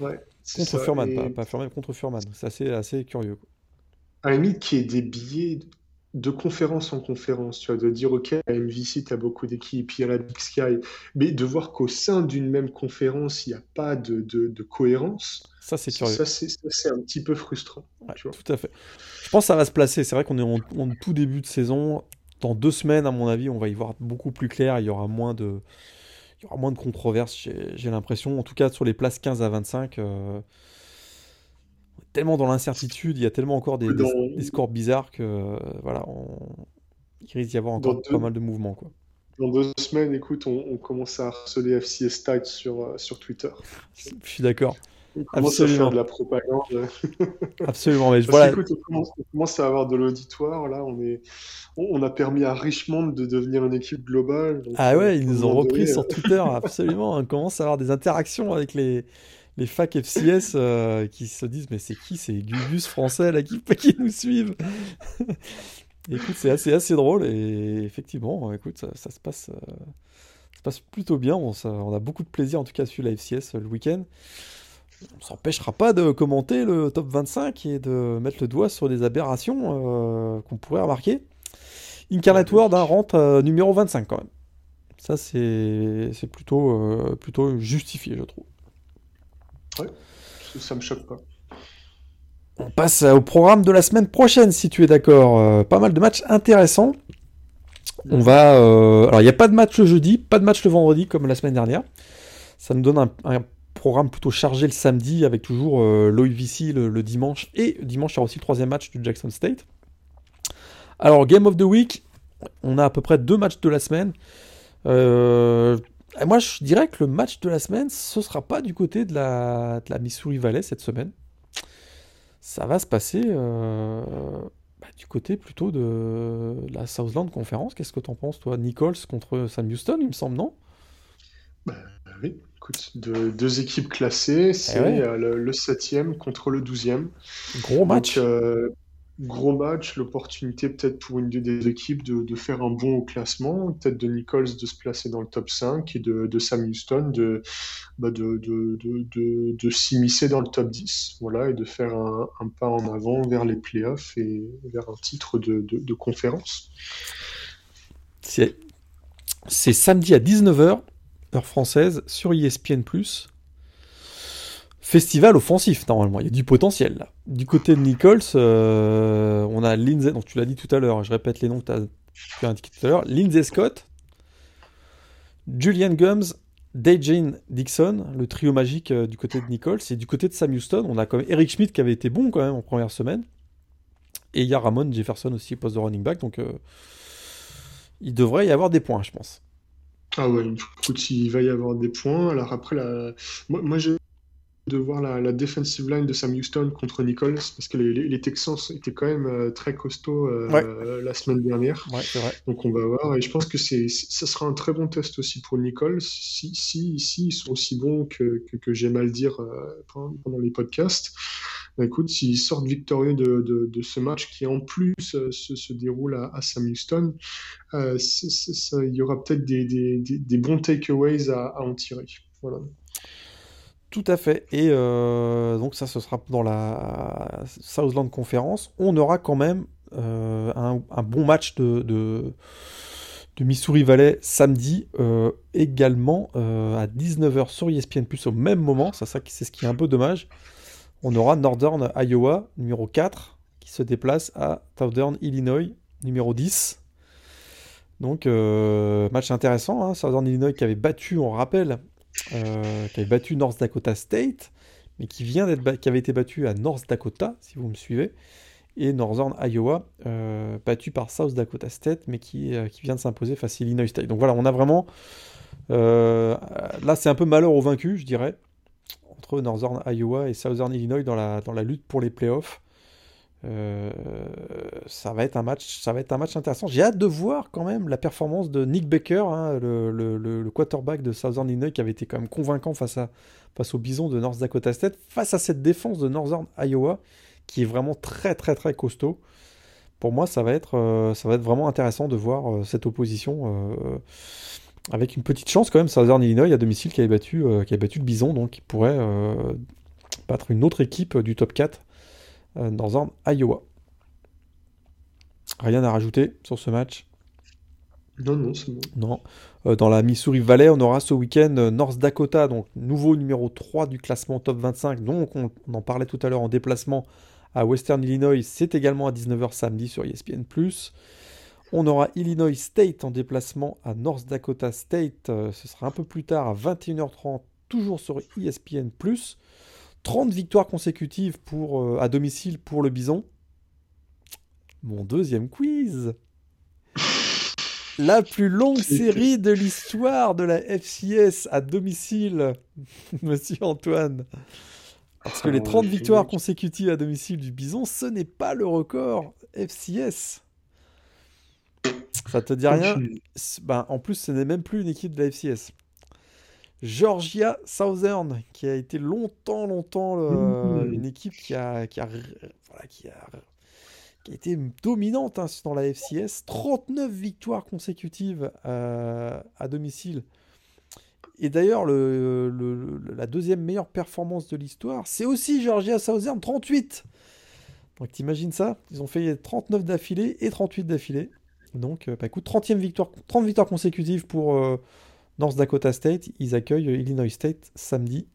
ouais, contre Furman, pas, Furman, contre Furman. C'est assez, assez curieux. Quoi. À la limite, qui est des billets de conférence en conférence, tu vois, de dire, OK, à MVC, tu as beaucoup d'équipes, puis à la Big Sky, mais de voir qu'au sein d'une même conférence, il n'y a pas de, de, cohérence. Ça, c'est curieux. Ça, c'est un petit peu frustrant. tu vois. Tout à fait. Je pense que ça va se placer. C'est vrai qu'on est en, tout début de saison. Dans deux semaines, à mon avis, on va y voir beaucoup plus clair. Il y aura moins de, il y aura moins de controverses, j'ai l'impression. En tout cas, sur les places 15 à 25 tellement dans l'incertitude, il y a tellement encore des, scores bizarres que euh, voilà, on... il risque d'y avoir encore pas mal de mouvements. Quoi. Dans deux semaines, écoute, on, commence à harceler FCS Stats sur, euh, sur Twitter. Je suis d'accord. On commence à faire de la propagande. Absolument, mais voilà. Écoute, on, commence, à avoir de l'auditoire. Là, on, est, on, a permis à Richmond de devenir une équipe globale. ah ouais, ils nous ont repris sur Twitter, absolument. on commence à avoir des interactions avec les, les facs FCS euh, qui se disent mais c'est qui ces Gugus français là qui, qui nous suivent? Écoute, c'est assez, assez drôle et effectivement, écoute, ça, se passe, euh, ça passe plutôt bien. On, on, a beaucoup de plaisir en tout cas à suivre la FCS le week-end. On s'empêchera pas de commenter le top 25 et de mettre le doigt sur des aberrations euh, qu'on pourrait remarquer. Incarnate World hein, rentre numéro 25 quand même. Ça, c'est plutôt, plutôt justifié, je trouve. Ça me choque pas. On passe au programme de la semaine prochaine, si tu es d'accord. Euh, pas mal de matchs intéressants. On va. Euh, alors, il n'y a pas de match le jeudi, pas de match le vendredi comme la semaine dernière. Ça nous donne un, programme plutôt chargé le samedi avec toujours euh, l'OIVC le, dimanche. Et dimanche, il y aura aussi le troisième match du Jackson State. Alors, Game of the Week, on a à peu près deux matchs de la semaine. Euh, moi, je dirais que le match de la semaine, ce sera pas du côté de la, de la Missouri Valley cette semaine. Ça va se passer euh, bah, du côté plutôt de la Southland Conference. Qu'est-ce que tu en penses, toi Nichols contre Sam Houston, il me semble, non? Bah, Oui, écoute, deux équipes classées, eh c'est euh, le, 7e contre le 12e. Gros match. Euh, gros match, l'opportunité peut-être pour une des équipes de, faire un bon au classement, peut-être de Nichols de se placer dans le top 5 et de, Sam Houston de, bah de, de, s'immiscer dans le top 10 voilà, et de faire un, pas en avant vers les playoffs et vers un titre de, conférence. C'est samedi à 19h, heure française, sur ESPN +. Festival offensif, normalement. Il y a du potentiel, là. Du côté de Nichols, euh, on a Lindsay, donc tu l'as dit tout à l'heure, je répète les noms que tu as, indiqués tout à l'heure. Lindsay Scott, Julian Gums, Dejane Dixon, le trio magique euh, du côté de Nichols. Et du côté de Sam Houston, on a quand même Eric Schmidt qui avait été bon quand même en première semaine. Et il y a Ramon Jefferson aussi, poste de running back. Donc euh, il devrait y avoir des points, je pense. Ah ouais, écoute, il va y avoir des points. Alors après, moi je de voir la, defensive line de Sam Houston contre Nichols, parce que les, Texans étaient quand même euh, très costauds euh, la semaine dernière. Donc on va voir, et je pense que c'est, ça sera un très bon test aussi pour Nichols, si, si, si ils sont aussi bons que, que, j'aime à le dire euh, pendant les podcasts. Bah, écoute, s'ils sortent victorieux de, de, ce match qui en plus se, déroule à, Sam Houston, il y aura peut-être des, des, des, bons takeaways à, à en tirer. Voilà. Tout à fait. Et euh, donc ça, ce sera dans la Southland Conference. On aura quand même euh, un, bon match de, Missouri Valley samedi, euh, également à 19h sur ESPN Plus au même moment. Ça, ça c'est ce qui est un peu dommage. On aura Northern Iowa, numéro 4, qui se déplace à Southern Illinois, numéro 10. Donc, match intéressant. Hein. Southern Illinois qui avait battu, on rappelle, euh, qui avait battu North Dakota State, mais qui, vient d'être qui avait été battu à North Dakota, si vous me suivez, et Northern Iowa, battu par South Dakota State, mais qui, qui vient de s'imposer face à Illinois State. Donc voilà, on a vraiment... là, c'est un peu malheur au vaincu, je dirais, entre Northern Iowa et Southern Illinois dans la, dans la lutte pour les playoffs. Euh, ça va être un match, ça va être un match intéressant. J'ai hâte de voir quand même la performance de Nick Baker, hein, le, quarterback de Southern Illinois, qui avait été quand même convaincant face à face au Bison de North Dakota State, face à cette défense de Northern Iowa, qui est vraiment très très très costaud. Pour moi, ça va être, euh, ça va être vraiment intéressant de voir euh, cette opposition avec une petite chance quand même. Southern Illinois à domicile qui avait battu, qui avait battu le Bison, donc qui pourrait battre une autre équipe du top 4 euh, dans un Iowa. Rien à rajouter sur ce match? Non, non, c'est bon. Non. Euh, dans la Missouri Valley, on aura ce week-end euh, North Dakota, donc nouveau numéro 3 du classement top 25. Donc on, en parlait tout à l'heure en déplacement à Western Illinois. C'est également à 19h samedi sur ESPN. On aura Illinois State en déplacement à North Dakota State. ce sera un peu plus tard à 21h30, toujours sur ESPN. 30 victoires consécutives pour, euh, à domicile pour le Bison. Mon deuxième quiz. La plus longue série de l'histoire de la FCS à domicile, monsieur Antoine. Parce que les 30 ah victoires consécutives à domicile du Bison, ce n'est pas le record FCS. Ça te dit rien ben, En plus, ce n'est même plus une équipe de la FCS. Georgia Southern, qui a été longtemps, longtemps mmh. une équipe qui a, qui a, qui a, qui a été dominante hein, dans la FCS. 39 victoires consécutives euh, à domicile. Et d'ailleurs, le, la deuxième meilleure performance de l'histoire, c'est aussi Georgia Southern, 38. Donc t'imagines ça? Ils ont fait 39 d'affilée et 38 d'affilée. Donc, euh, bah, écoute, 30e victoire, 30 victoires consécutives pour, euh, North Dakota State, ils accueillent Illinois State samedi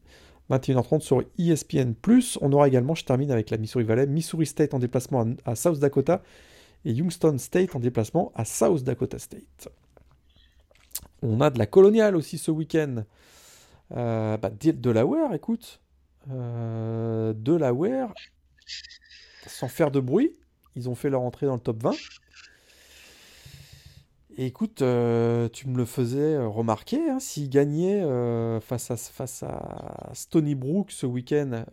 21h30 sur ESPN+. On aura également, je termine avec la Missouri Valley, Missouri State en déplacement à, South Dakota et Youngstown State en déplacement à South Dakota State. On a de la coloniale aussi ce week-end. Euh, bah, Delaware, écoute. Euh, Delaware, sans faire de bruit, ils ont fait leur entrée dans le top 20 écoute, euh, tu me le faisais euh, remarquer, hein, s'il gagnait euh, face, à, Stony Brook ce week-end,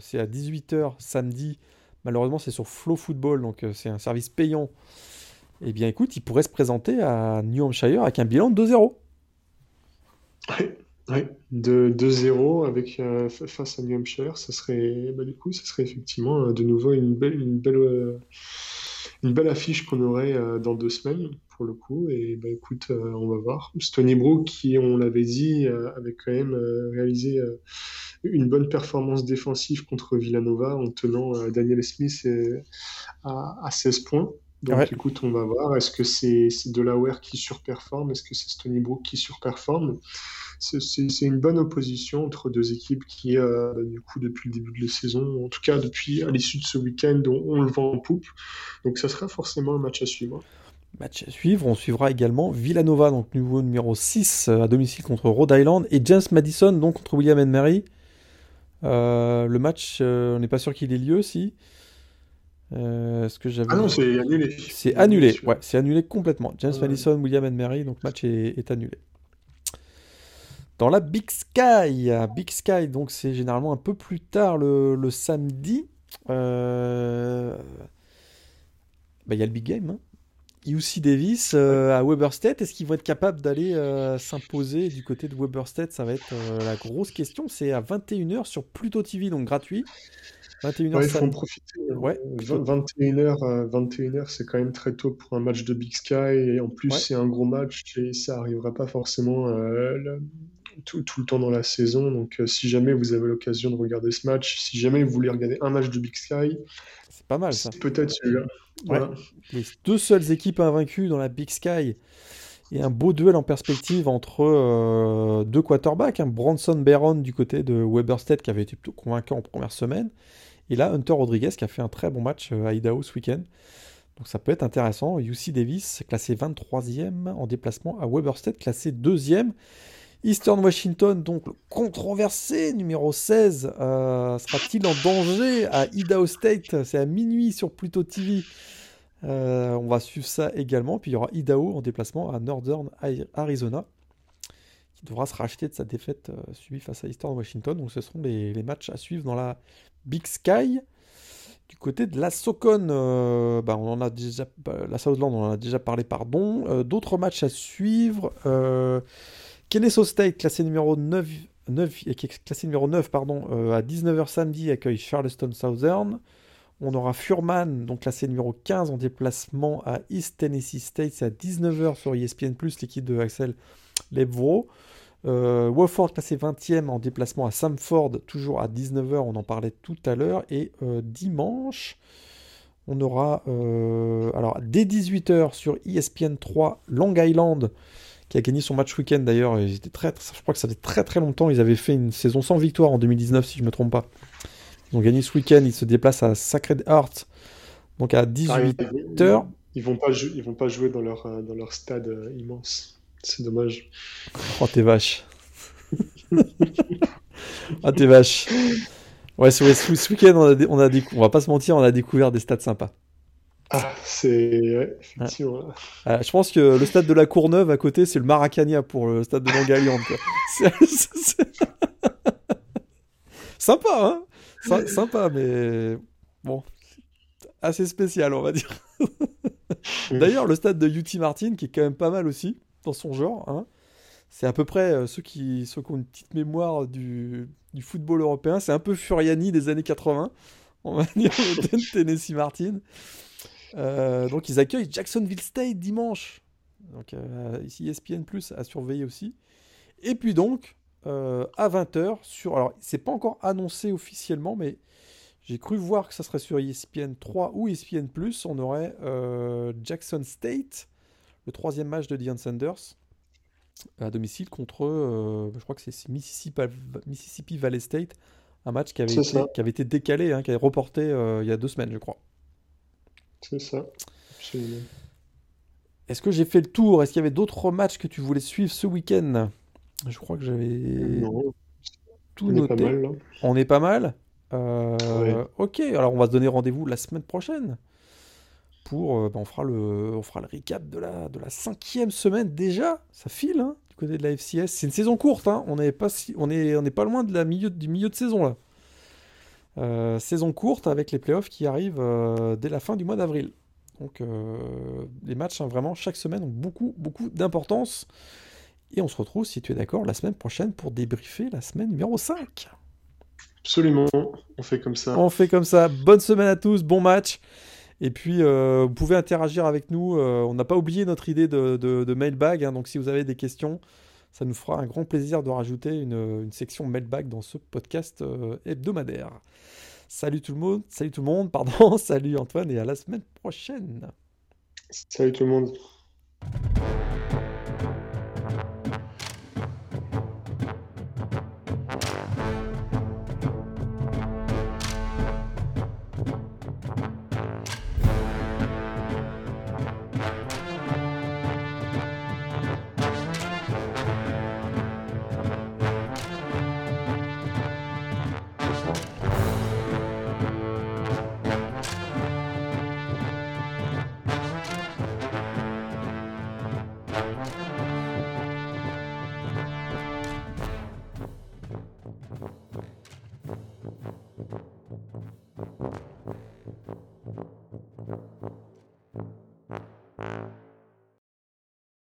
c'est à 18h samedi, malheureusement c'est sur Flow Football, donc c'est un service payant, eh bien écoute, il pourrait se présenter à New Hampshire avec un bilan de 2-0. Oui, de 2-0 avec face à New Hampshire, ça serait, bah, du coup, ça serait effectivement de nouveau une belle, une belle affiche qu'on aurait dans deux semaines le coup. Et bah, écoute, euh, on va voir. Stony Brook, qui, on l'avait dit, euh, avait quand même euh, réalisé une bonne performance défensive contre Villanova en tenant Daniel Smith à, à 16 points. Donc écoute, on va voir. Est-ce que c'est Delaware qui surperforme? Est-ce que c'est Stony Brook qui surperforme? C'est une bonne opposition entre deux équipes qui, bah, du coup, depuis le début de la saison, en tout cas depuis à l'issue de ce week-end, on, on, le vend en poupe. Donc ça sera forcément un match à suivre. Match à suivre, on suivra également Villanova, donc nouveau numéro 6 euh, à domicile contre Rhode Island, et James Madison donc contre William Mary. Euh, le match, euh, on n'est pas sûr qu'il ait lieu, si. Est-ce que j'avais... Ah non, c'est annulé. C'est annulé, ouais, c'est annulé complètement. James Madison, William Mary, donc match est, annulé. Dans la Big Sky, Big Sky, donc c'est généralement un peu plus tard le, samedi. Bah, il y a le Big Game, hein. UC Davis euh, à Weber State, est-ce qu'ils vont être capables d'aller euh, s'imposer du côté de Weber State? Ça va être euh, la grosse question. C'est à 21h sur Pluto TV, donc gratuit. 21h, ouais, il faut en profiter. Ouais, 21h, 21h c'est quand même très tôt pour un match de Big Sky. Et en plus, c'est un gros match et ça n'arrivera pas forcément tout, tout, le temps dans la saison. Donc, si jamais vous avez l'occasion de regarder ce match, si jamais vous voulez regarder un match de Big Sky, c'est pas mal ça. Peut-être celui-là. Les deux seules équipes invaincues dans la Big Sky et un beau duel en perspective entre euh, deux quarterbacks, un hein. Bronson Barron du côté de Weberstead qui avait été plutôt convaincant en première semaine, et là Hunter Rodriguez qui a fait un très bon match euh, à Idaho ce week-end. Donc ça peut être intéressant. UC Davis classé 23e en déplacement à Weberstead classé 2e. Eastern Washington, donc le controversé numéro 16, euh, sera-t-il en danger à Idaho State? C'est à minuit sur Pluto TV. Euh, on va suivre ça également. Puis il y aura Idaho en déplacement à Northern Arizona, qui devra se racheter de sa défaite euh, subie face à Eastern Washington. Donc ce seront les, matchs à suivre dans la Big Sky. Du côté de la Socon, euh, bah, on en a déjà, bah, la Southland, on en a déjà parlé, pardon. D'autres matchs à suivre. Kennesaw State, classé numéro 9, 9, classé numéro 9 pardon, euh, à 19h samedi, accueille Charleston Southern. On aura Furman, donc classé numéro 15 en déplacement à East Tennessee State. C'est à 19h sur ESPN, l'équipe de Axel Lebvro. Euh, Wofford classé 20e en déplacement à Samford, toujours à 19h, on en parlait tout à l'heure. Et euh, dimanche, on aura, euh, alors dès 18h sur ESPN 3, Long Island, qui a gagné son match week-end d'ailleurs. Très, je crois que ça fait très très longtemps. Ils avaient fait une saison sans victoire en 2019, si je ne me trompe pas. Ils ont gagné ce week-end. Ils se déplacent à Sacred Heart, donc à 18h. ils, vont pas ils vont pas jouer dans leur, dans leur stade immense. C'est dommage. Oh, t'es vache. ah, t'es vache. Ouais, ce, ce week-end, on, a, on, a on va pas se mentir, on a découvert des stades sympas. Ah, c'est. effectivement. Ah, je pense que le stade de la Courneuve à côté, c'est le Maracania pour le stade de Longueuil. Sympa, hein Sympa, mais. Bon. Assez spécial, on va dire. D'ailleurs, le stade de UT Martin, qui est quand même pas mal aussi dans son genre. Hein. C'est à peu près euh, ceux, qui, ceux qui ont une petite mémoire du, du football européen. C'est un peu Furiani des années 80, on va dire, Tennessee Martin. Euh, donc ils accueillent Jacksonville State dimanche. Donc euh, ici ESPN Plus à surveiller aussi. Et puis donc à 20h sur alors c'est pas encore annoncé officiellement mais j'ai cru voir que ça serait sur ESPN 3 ou ESPN Plus, on aurait Jackson State le troisième match de Deion Sanders à domicile contre, euh, je crois que c'est Mississippi, Mississippi, Valley State, un match qui avait, été, qui avait été, décalé, hein, qui avait reporté euh, il y a deux semaines, je crois. C'est ça, Est-ce que j'ai fait le tour? Est-ce qu'il y avait d'autres matchs que tu voulais suivre ce week-end? Je crois que j'avais tout on noté. Est mal, On est pas mal? Euh, Ok, alors on va se donner rendez-vous la semaine prochaine. Euh, ben, on, fera le, on fera le recap de la, de la cinquième semaine déjà. Ça file hein, du côté de la FCS. C'est une saison courte. Hein. On n'est pas, si, on est, on est pas loin de la milieu, du milieu de saison là. Euh, saison courte avec les playoffs qui arrivent euh, dès la fin du mois d'avril. Donc les matchs, hein, vraiment, chaque semaine ont beaucoup, beaucoup d'importance. Et on se retrouve, si tu es d'accord, la semaine prochaine pour débriefer la semaine numéro 5. Absolument, on fait comme ça. On fait comme ça. Bonne semaine à tous, bon match. Et puis, euh, vous pouvez interagir avec nous. Euh, on n'a pas oublié notre idée de, mailbag. Hein. donc, si vous avez des questions, ça nous fera un grand plaisir de rajouter une, section mailbag dans ce podcast euh, hebdomadaire. Salut tout le monde, salut tout le monde, pardon, salut Antoine et à la semaine prochaine. Salut tout le monde.